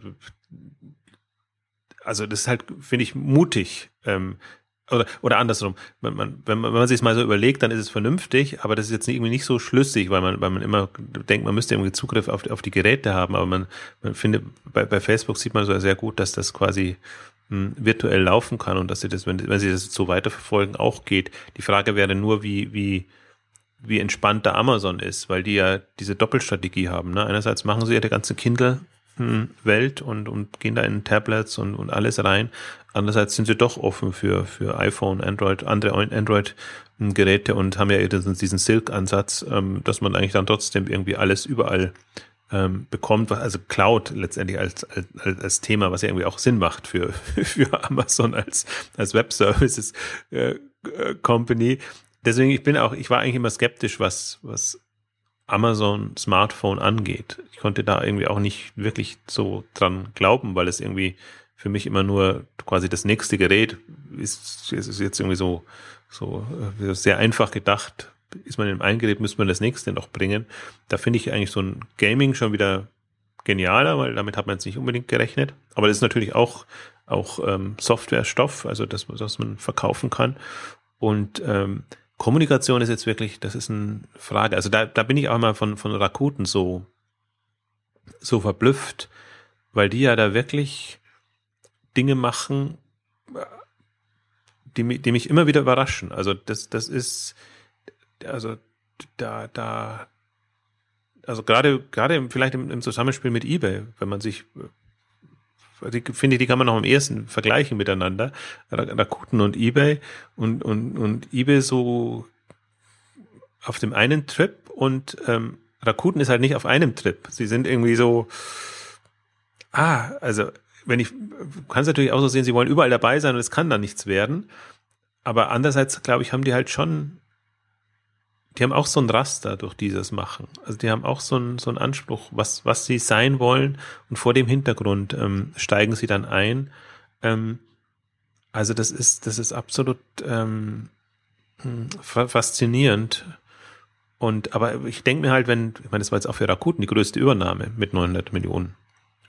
also das ist halt, finde ich, mutig. Ähm, oder, oder andersrum, wenn man, wenn man, wenn man sich mal so überlegt, dann ist es vernünftig, aber das ist jetzt irgendwie nicht so schlüssig, weil man, weil man immer denkt, man müsste irgendwie Zugriff auf, auf die Geräte haben, aber man, man findet, bei, bei Facebook sieht man so sehr gut, dass das quasi mh, hm, virtuell laufen kann und dass sie das, wenn, wenn sie das so weiterverfolgen, auch geht. Die Frage wäre nur, wie, wie, wie entspannt da Amazon ist, weil die ja diese Doppelstrategie haben. Ne? Einerseits machen sie ja die ganze Kindle Welt und, und gehen da in Tablets und, und alles rein. Andererseits sind sie doch offen für, für iPhone, Android, andere Android-Geräte und haben ja diesen Silk-Ansatz, ähm, dass man eigentlich dann trotzdem irgendwie alles überall ähm, bekommt, also Cloud letztendlich als, als, als Thema, was ja irgendwie auch Sinn macht für, [laughs] für Amazon als, als Web Services äh. Deswegen, ich bin auch, ich war eigentlich immer skeptisch, was, was Amazon Smartphone angeht. Ich konnte da irgendwie auch nicht wirklich so dran glauben, weil es irgendwie für mich immer nur quasi das nächste Gerät ist, ist jetzt irgendwie so, so äh, sehr einfach gedacht, ist man im einen Gerät, müsste man das nächste noch bringen. Da finde ich eigentlich so ein Gaming schon wieder genialer, weil damit hat man jetzt nicht unbedingt gerechnet. Aber das ist natürlich auch, auch ähm, Softwarestoff, also das, was man verkaufen kann. Und ähm, Kommunikation ist jetzt wirklich, das ist eine Frage. Also da, da bin ich auch mal von, von Rakuten so, so verblüfft, weil die ja da wirklich Dinge machen, die, die mich immer wieder überraschen. Also das, das ist, also da, da, also gerade, gerade vielleicht im, im Zusammenspiel mit eBay, wenn man sich, die, finde ich, die kann man noch am ehesten vergleichen miteinander, Rakuten und eBay und, und, und eBay so auf dem einen Trip und ähm, Rakuten ist halt nicht auf einem Trip. Sie sind irgendwie so, ah, also wenn ich, kann es natürlich auch so sehen, sie wollen überall dabei sein und es kann dann nichts werden. Aber andererseits, glaube ich, haben die halt schon die haben auch so ein Raster durch dieses Machen. Also die haben auch so einen, so Anspruch, was, was sie sein wollen und vor dem Hintergrund ähm, steigen sie dann ein. Ähm, also das ist, das ist absolut ähm, hm, faszinierend. Und aber ich denke mir halt, wenn, ich meine, das war jetzt auch für Rakuten die größte Übernahme mit 900 Millionen.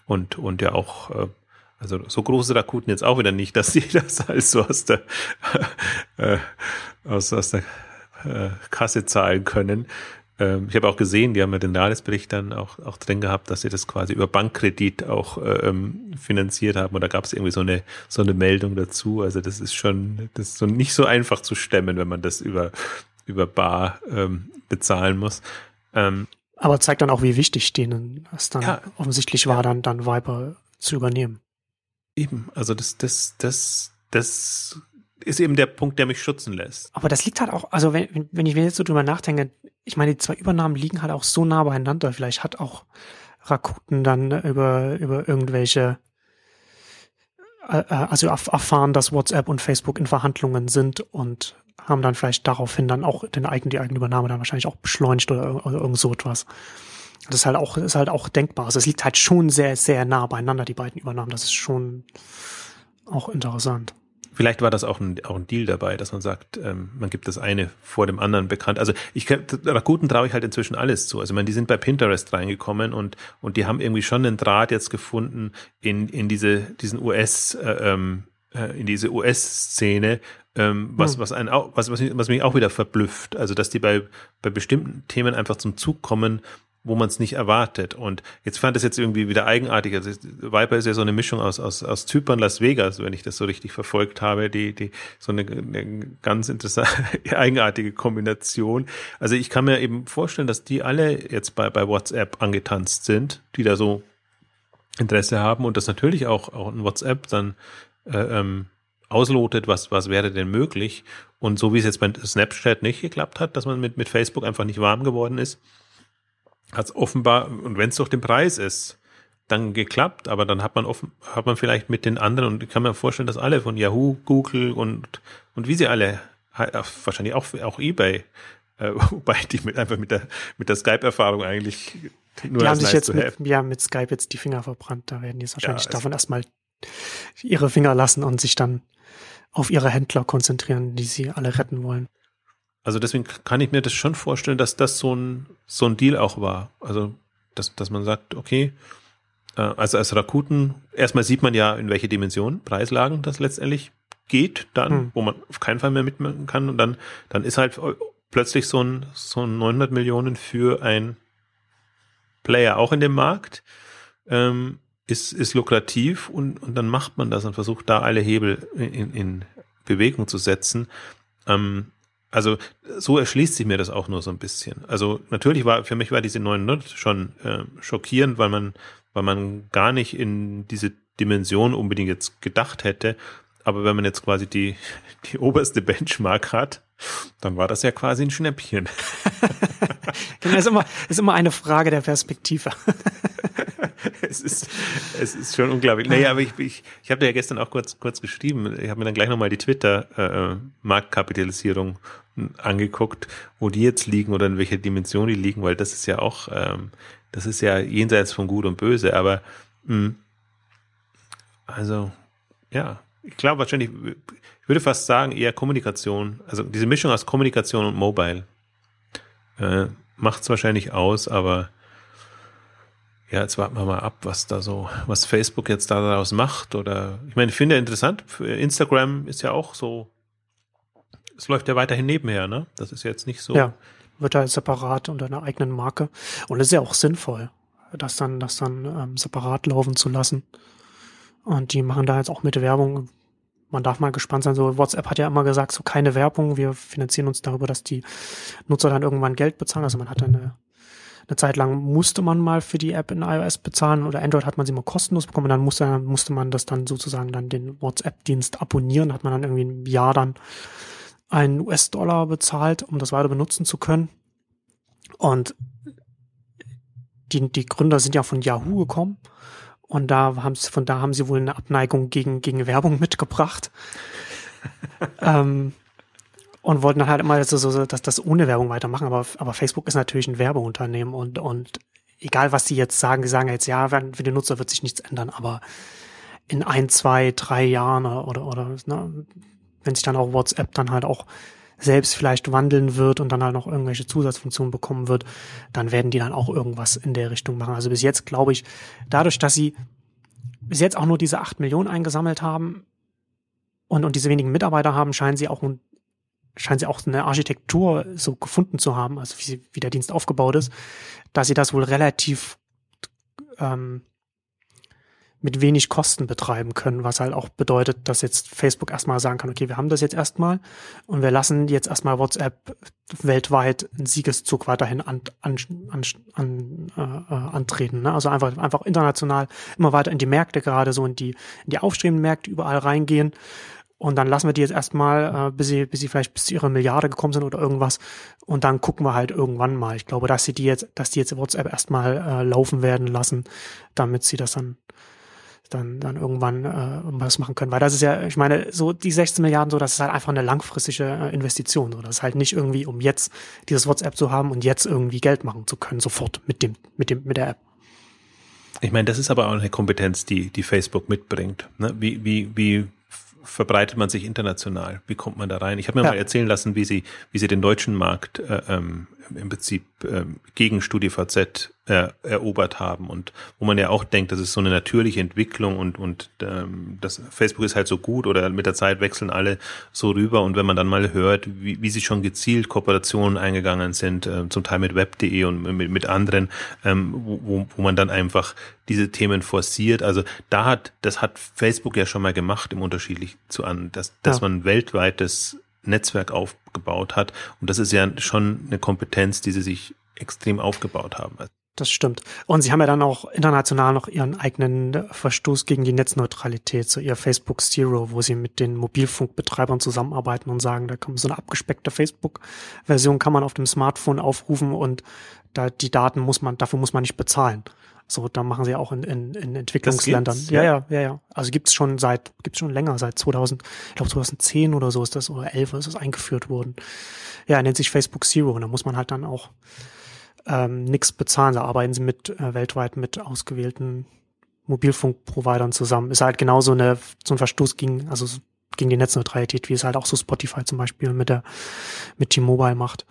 Und, und ja auch, äh, also so große Rakuten jetzt auch wieder nicht, dass sie [laughs] das halt so aus der, äh, aus, aus der äh, Kasse zahlen können. Ähm, ich habe auch gesehen, die haben ja den Jahresbericht dann auch, auch drin gehabt, dass sie das quasi über Bankkredit auch äh, ähm, finanziert haben. Und da gab es irgendwie so eine, so eine Meldung dazu. Also das ist schon, das ist so nicht so einfach zu stemmen, wenn man das über, über Bar ähm, bezahlen muss. Ähm, aber zeigt dann auch, wie wichtig denen es dann ja, offensichtlich war, dann, dann Viper zu übernehmen. Eben, also das, das, das, das ist eben der Punkt, der mich schützen lässt. Aber das liegt halt auch, also wenn, wenn ich mir jetzt so drüber nachdenke, ich meine, die zwei Übernahmen liegen halt auch so nah beieinander. Vielleicht hat auch Rakuten dann über, über irgendwelche, äh, äh also erfahren, dass WhatsApp und Facebook in Verhandlungen sind und haben dann vielleicht daraufhin dann auch den eigenen, die eigene Übernahme dann wahrscheinlich auch beschleunigt oder, oder irgend so etwas. Das ist halt auch, ist halt auch denkbar. Also es liegt halt schon sehr, sehr nah beieinander, die beiden Übernahmen. Das ist schon auch interessant. Vielleicht war das auch ein, auch ein Deal dabei, dass man sagt, ähm, man gibt das eine vor dem anderen bekannt. Also ich Rakuten traue ich halt inzwischen alles zu. Also ich meine, die sind bei Pinterest reingekommen und und die haben irgendwie schon einen Draht jetzt gefunden in in diese diesen US äh, ähm, äh, in diese US-Szene, ähm, was, hm. was, was, was, was mich auch wieder verblüfft. Also, dass die bei, bei bestimmten Themen einfach zum Zug kommen, wo man es nicht erwartet. Und jetzt fand es jetzt irgendwie wieder eigenartig. Also Viper ist ja so eine Mischung aus, aus, aus Zypern, Las Vegas, wenn ich das so richtig verfolgt habe, die, die, so eine, eine ganz interessante, [laughs] eigenartige Kombination. Also ich kann mir eben vorstellen, dass die alle jetzt bei, bei WhatsApp angetanzt sind, die da so Interesse haben und das natürlich auch, auch in WhatsApp dann äh, ähm, auslotet, was, was wäre denn möglich. Und so wie es jetzt bei Snapchat nicht geklappt hat, dass man mit, mit Facebook einfach nicht warm geworden ist, hat es offenbar, und wenn es doch den Preis ist, dann geklappt, aber dann hat man offen, hat man vielleicht mit den anderen, und ich kann mir vorstellen, dass alle von Yahoo, Google und, und wie sie alle, wahrscheinlich auch, auch eBay, äh, [laughs] wobei die mit, einfach mit der, mit der Skype-Erfahrung eigentlich nur Die haben sich nice jetzt mit, ja, mit Skype jetzt die Finger verbrannt, da werden die jetzt wahrscheinlich ja, davon erstmal ihre Finger lassen und sich dann auf ihre Händler konzentrieren, die sie alle retten wollen. Also deswegen kann ich mir das schon vorstellen, dass das so ein, so ein Deal auch war. Also, dass, dass man sagt, okay, äh, also als Rakuten, erstmal sieht man ja, in welche Dimension, Preislagen das letztendlich geht, dann, hm. wo man auf keinen Fall mehr mitmachen kann. Und dann, dann ist halt plötzlich so ein, so ein 900 Millionen für ein Player auch in dem Markt, ähm, ist, ist lukrativ und, und dann macht man das und versucht da alle Hebel in, in Bewegung zu setzen. Ähm, also so erschließt sich mir das auch nur so ein bisschen. Also natürlich war für mich war diese 900 schon äh, schockierend, weil man weil man gar nicht in diese Dimension unbedingt jetzt gedacht hätte. Aber wenn man jetzt quasi die, [laughs] die oberste Benchmark hat, dann war das ja quasi ein Schnäppchen. [laughs] genau, ist immer, ist immer eine Frage der Perspektive. [laughs] es ist, es ist schon unglaublich. Naja, aber ich, ich, ich habe dir ja gestern auch kurz, kurz geschrieben. Ich habe mir dann gleich nochmal die Twitter-Marktkapitalisierung äh, angeguckt, wo die jetzt liegen oder in welcher Dimension die liegen, weil das ist ja auch, ähm, das ist ja jenseits von Gut und Böse. Aber mh, hm, also, ja, ich glaube wahrscheinlich, ich würde fast sagen, eher Kommunikation, also diese Mischung aus Kommunikation und Mobile äh, macht es wahrscheinlich aus, aber ja, jetzt warten wir mal ab, was da so, was Facebook jetzt daraus macht. Oder ich meine, ich finde ja interessant, Instagram ist ja auch so, es läuft ja weiterhin nebenher, ne? Das ist jetzt nicht so. Ja, wird halt separat unter einer eigenen Marke. Und es ist ja auch sinnvoll, das dann, das dann ähm, separat laufen zu lassen. Und die machen da jetzt auch mit Werbung. Man darf mal gespannt sein. So, WhatsApp hat ja immer gesagt, so keine Werbung. Wir finanzieren uns darüber, dass die Nutzer dann irgendwann Geld bezahlen. Also man hat eine eine Zeit lang musste man mal für die App in iOS bezahlen oder Android hat man sie mal kostenlos bekommen. Und dann musste, musste man das dann sozusagen dann den WhatsApp-Dienst abonnieren. Hat man dann irgendwie ein Jahr dann einen US-Dollar bezahlt, um das weiter benutzen zu können. Und die, die Gründer sind ja von Yahoo gekommen. Und da haben sie, von da haben sie wohl eine Abneigung gegen, gegen Werbung [laughs] mitgebracht. ähm, und wollten dann halt immer so, so, dass das ohne Werbung weitermachen. Aber, aber Facebook ist natürlich ein Werbeunternehmen und, und egal was die jetzt sagen, die sagen jetzt, ja, für den Nutzer wird sich nichts ändern, aber in ein, zwei, drei Jahren oder, oder ne, wenn sich dann auch WhatsApp dann halt auch selbst vielleicht wandeln wird und dann halt noch irgendwelche Zusatzfunktionen bekommen wird, dann werden die dann auch irgendwas in der Richtung machen. Also bis jetzt glaube ich, dadurch, dass sie bis jetzt auch nur diese acht Millionen eingesammelt haben und, und diese wenigen Mitarbeiter haben, scheinen sie auch ein scheint sie auch eine Architektur so gefunden zu haben, also wie, wie der Dienst aufgebaut ist, dass sie das wohl relativ ähm, mit wenig Kosten betreiben können, was halt auch bedeutet, dass jetzt Facebook erstmal sagen kann, okay, wir haben das jetzt erstmal und wir lassen jetzt erstmal WhatsApp weltweit einen Siegeszug weiterhin an, an, an, äh, äh, antreten. Ne? Also einfach, einfach international immer weiter in die Märkte, gerade so in die, in die aufstrebenden Märkte überall reingehen und dann lassen wir die jetzt erstmal, äh, bis sie, bis sie vielleicht bis zu ihrer Milliarde gekommen sind oder irgendwas. Und dann gucken wir halt irgendwann mal. Ich glaube, dass sie die jetzt, dass die jetzt WhatsApp erstmal äh, laufen werden lassen, damit sie das dann dann, dann irgendwann äh, was machen können. Weil das ist ja, ich meine, so die 16 Milliarden, so, das ist halt einfach eine langfristige äh, Investition. So. Das ist halt nicht irgendwie, um jetzt dieses WhatsApp zu haben und jetzt irgendwie Geld machen zu können, sofort mit dem, mit dem, mit der App. Ich meine, das ist aber auch eine Kompetenz, die, die Facebook mitbringt. Ne? Wie, wie, wie verbreitet man sich international? Wie kommt man da rein? Ich habe mir ja. mal erzählen lassen, wie sie, wie sie den deutschen Markt äh, ähm, im Prinzip ähm, gegen StudiVZ äh, erobert haben und wo man ja auch denkt, das ist so eine natürliche Entwicklung und und ähm, das Facebook ist halt so gut oder mit der Zeit wechseln alle so rüber und wenn man dann mal hört, wie, wie sie schon gezielt Kooperationen eingegangen sind, äh, zum Teil mit Web.de und mit, mit anderen, ähm, wo, wo man dann einfach diese Themen forciert. Also da hat das hat Facebook ja schon mal gemacht im unterschiedlich zu an, dass dass ja. man weltweites Netzwerk aufgebaut hat. Und das ist ja schon eine Kompetenz, die sie sich extrem aufgebaut haben. Das stimmt. Und sie haben ja dann auch international noch ihren eigenen Verstoß gegen die Netzneutralität, so ihr Facebook Zero, wo sie mit den Mobilfunkbetreibern zusammenarbeiten und sagen, da kommt so eine abgespeckte Facebook-Version, kann man auf dem Smartphone aufrufen und da die Daten muss man, dafür muss man nicht bezahlen. So, da machen sie auch in, in, in Entwicklungsländern. Ja, ja, ja, ja. Also gibt's schon seit, gibt's schon länger, seit 2000, ich glaube 2010 oder so ist das, oder 11 ist das eingeführt worden. Ja, nennt sich Facebook Zero und da muss man halt dann auch ähm, nichts bezahlen. Da arbeiten sie mit äh, weltweit mit ausgewählten Mobilfunkprovidern zusammen. Ist halt genauso eine, so ein Verstoß gegen, also gegen die Netzneutralität, wie es halt auch so Spotify zum Beispiel mit der, mit T-Mobile macht.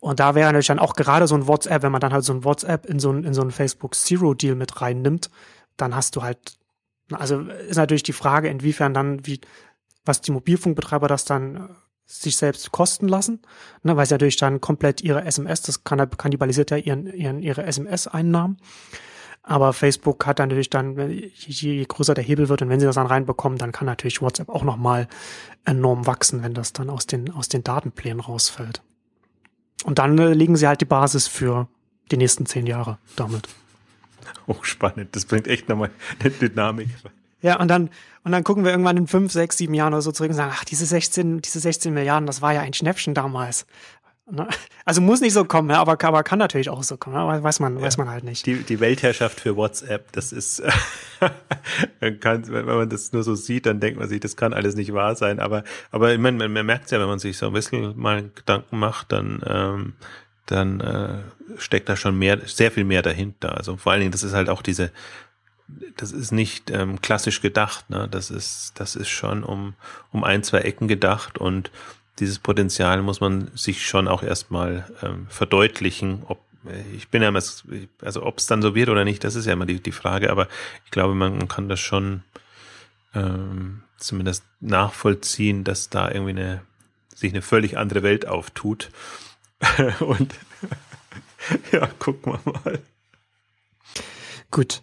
Und da wäre natürlich dann auch gerade so ein WhatsApp, wenn man dann halt so ein WhatsApp in so ein, in so einen Facebook Zero Deal mit reinnimmt, dann hast du halt, also ist natürlich die Frage, inwiefern dann, wie, was die Mobilfunkbetreiber das dann äh, sich selbst kosten lassen, ne, weil sie natürlich dann komplett ihre SMS, das kann, kannibalisiert ja ihren, ihren, ihre SMS-Einnahmen. Aber Facebook hat dann natürlich dann, je, je größer der Hebel wird und wenn sie das dann reinbekommen, dann kann natürlich WhatsApp auch nochmal enorm wachsen, wenn das dann aus den, aus den Datenplänen rausfällt. Und dann äh, legen sie halt die Basis für die nächsten zehn Jahre damit. [laughs] Hochspannend. Das bringt echt nochmal eine Dynamik. Ja, und dann, und dann gucken wir irgendwann in fünf, sechs, sieben Jahren oder so zurück und sagen, ach, diese 16, diese 16 Milliarden, das war ja ein Schnäppchen damals. Ne? Also muss nicht so kommen, aber, aber kann natürlich auch so kommen, aber weiß man, ja. weiß man halt nicht. Die, die Weltherrschaft für WhatsApp, das ist, [laughs] kann, wenn man das nur so sieht, dann denkt man sich, das kann alles nicht wahr sein. Aber, aber ich meine, man, man merkt ja, wenn man sich so ein bisschen mal Gedanken macht, dann, ähm, dann äh, steckt da schon mehr, sehr viel mehr dahinter. Also vor allen Dingen, das ist halt auch diese, das ist nicht ähm, klassisch gedacht, ne? Das ist, das ist schon um, um ein, zwei Ecken gedacht und dieses Potenzial muss man sich schon auch erstmal ähm, verdeutlichen, ob ich bin ja immer, also ob es dann so wird oder nicht, das ist ja immer die, die Frage, aber ich glaube, man kann das schon ähm, zumindest nachvollziehen, dass da irgendwie eine, sich eine völlig andere Welt auftut. [laughs] Und [laughs] ja, gucken wir mal. Gut.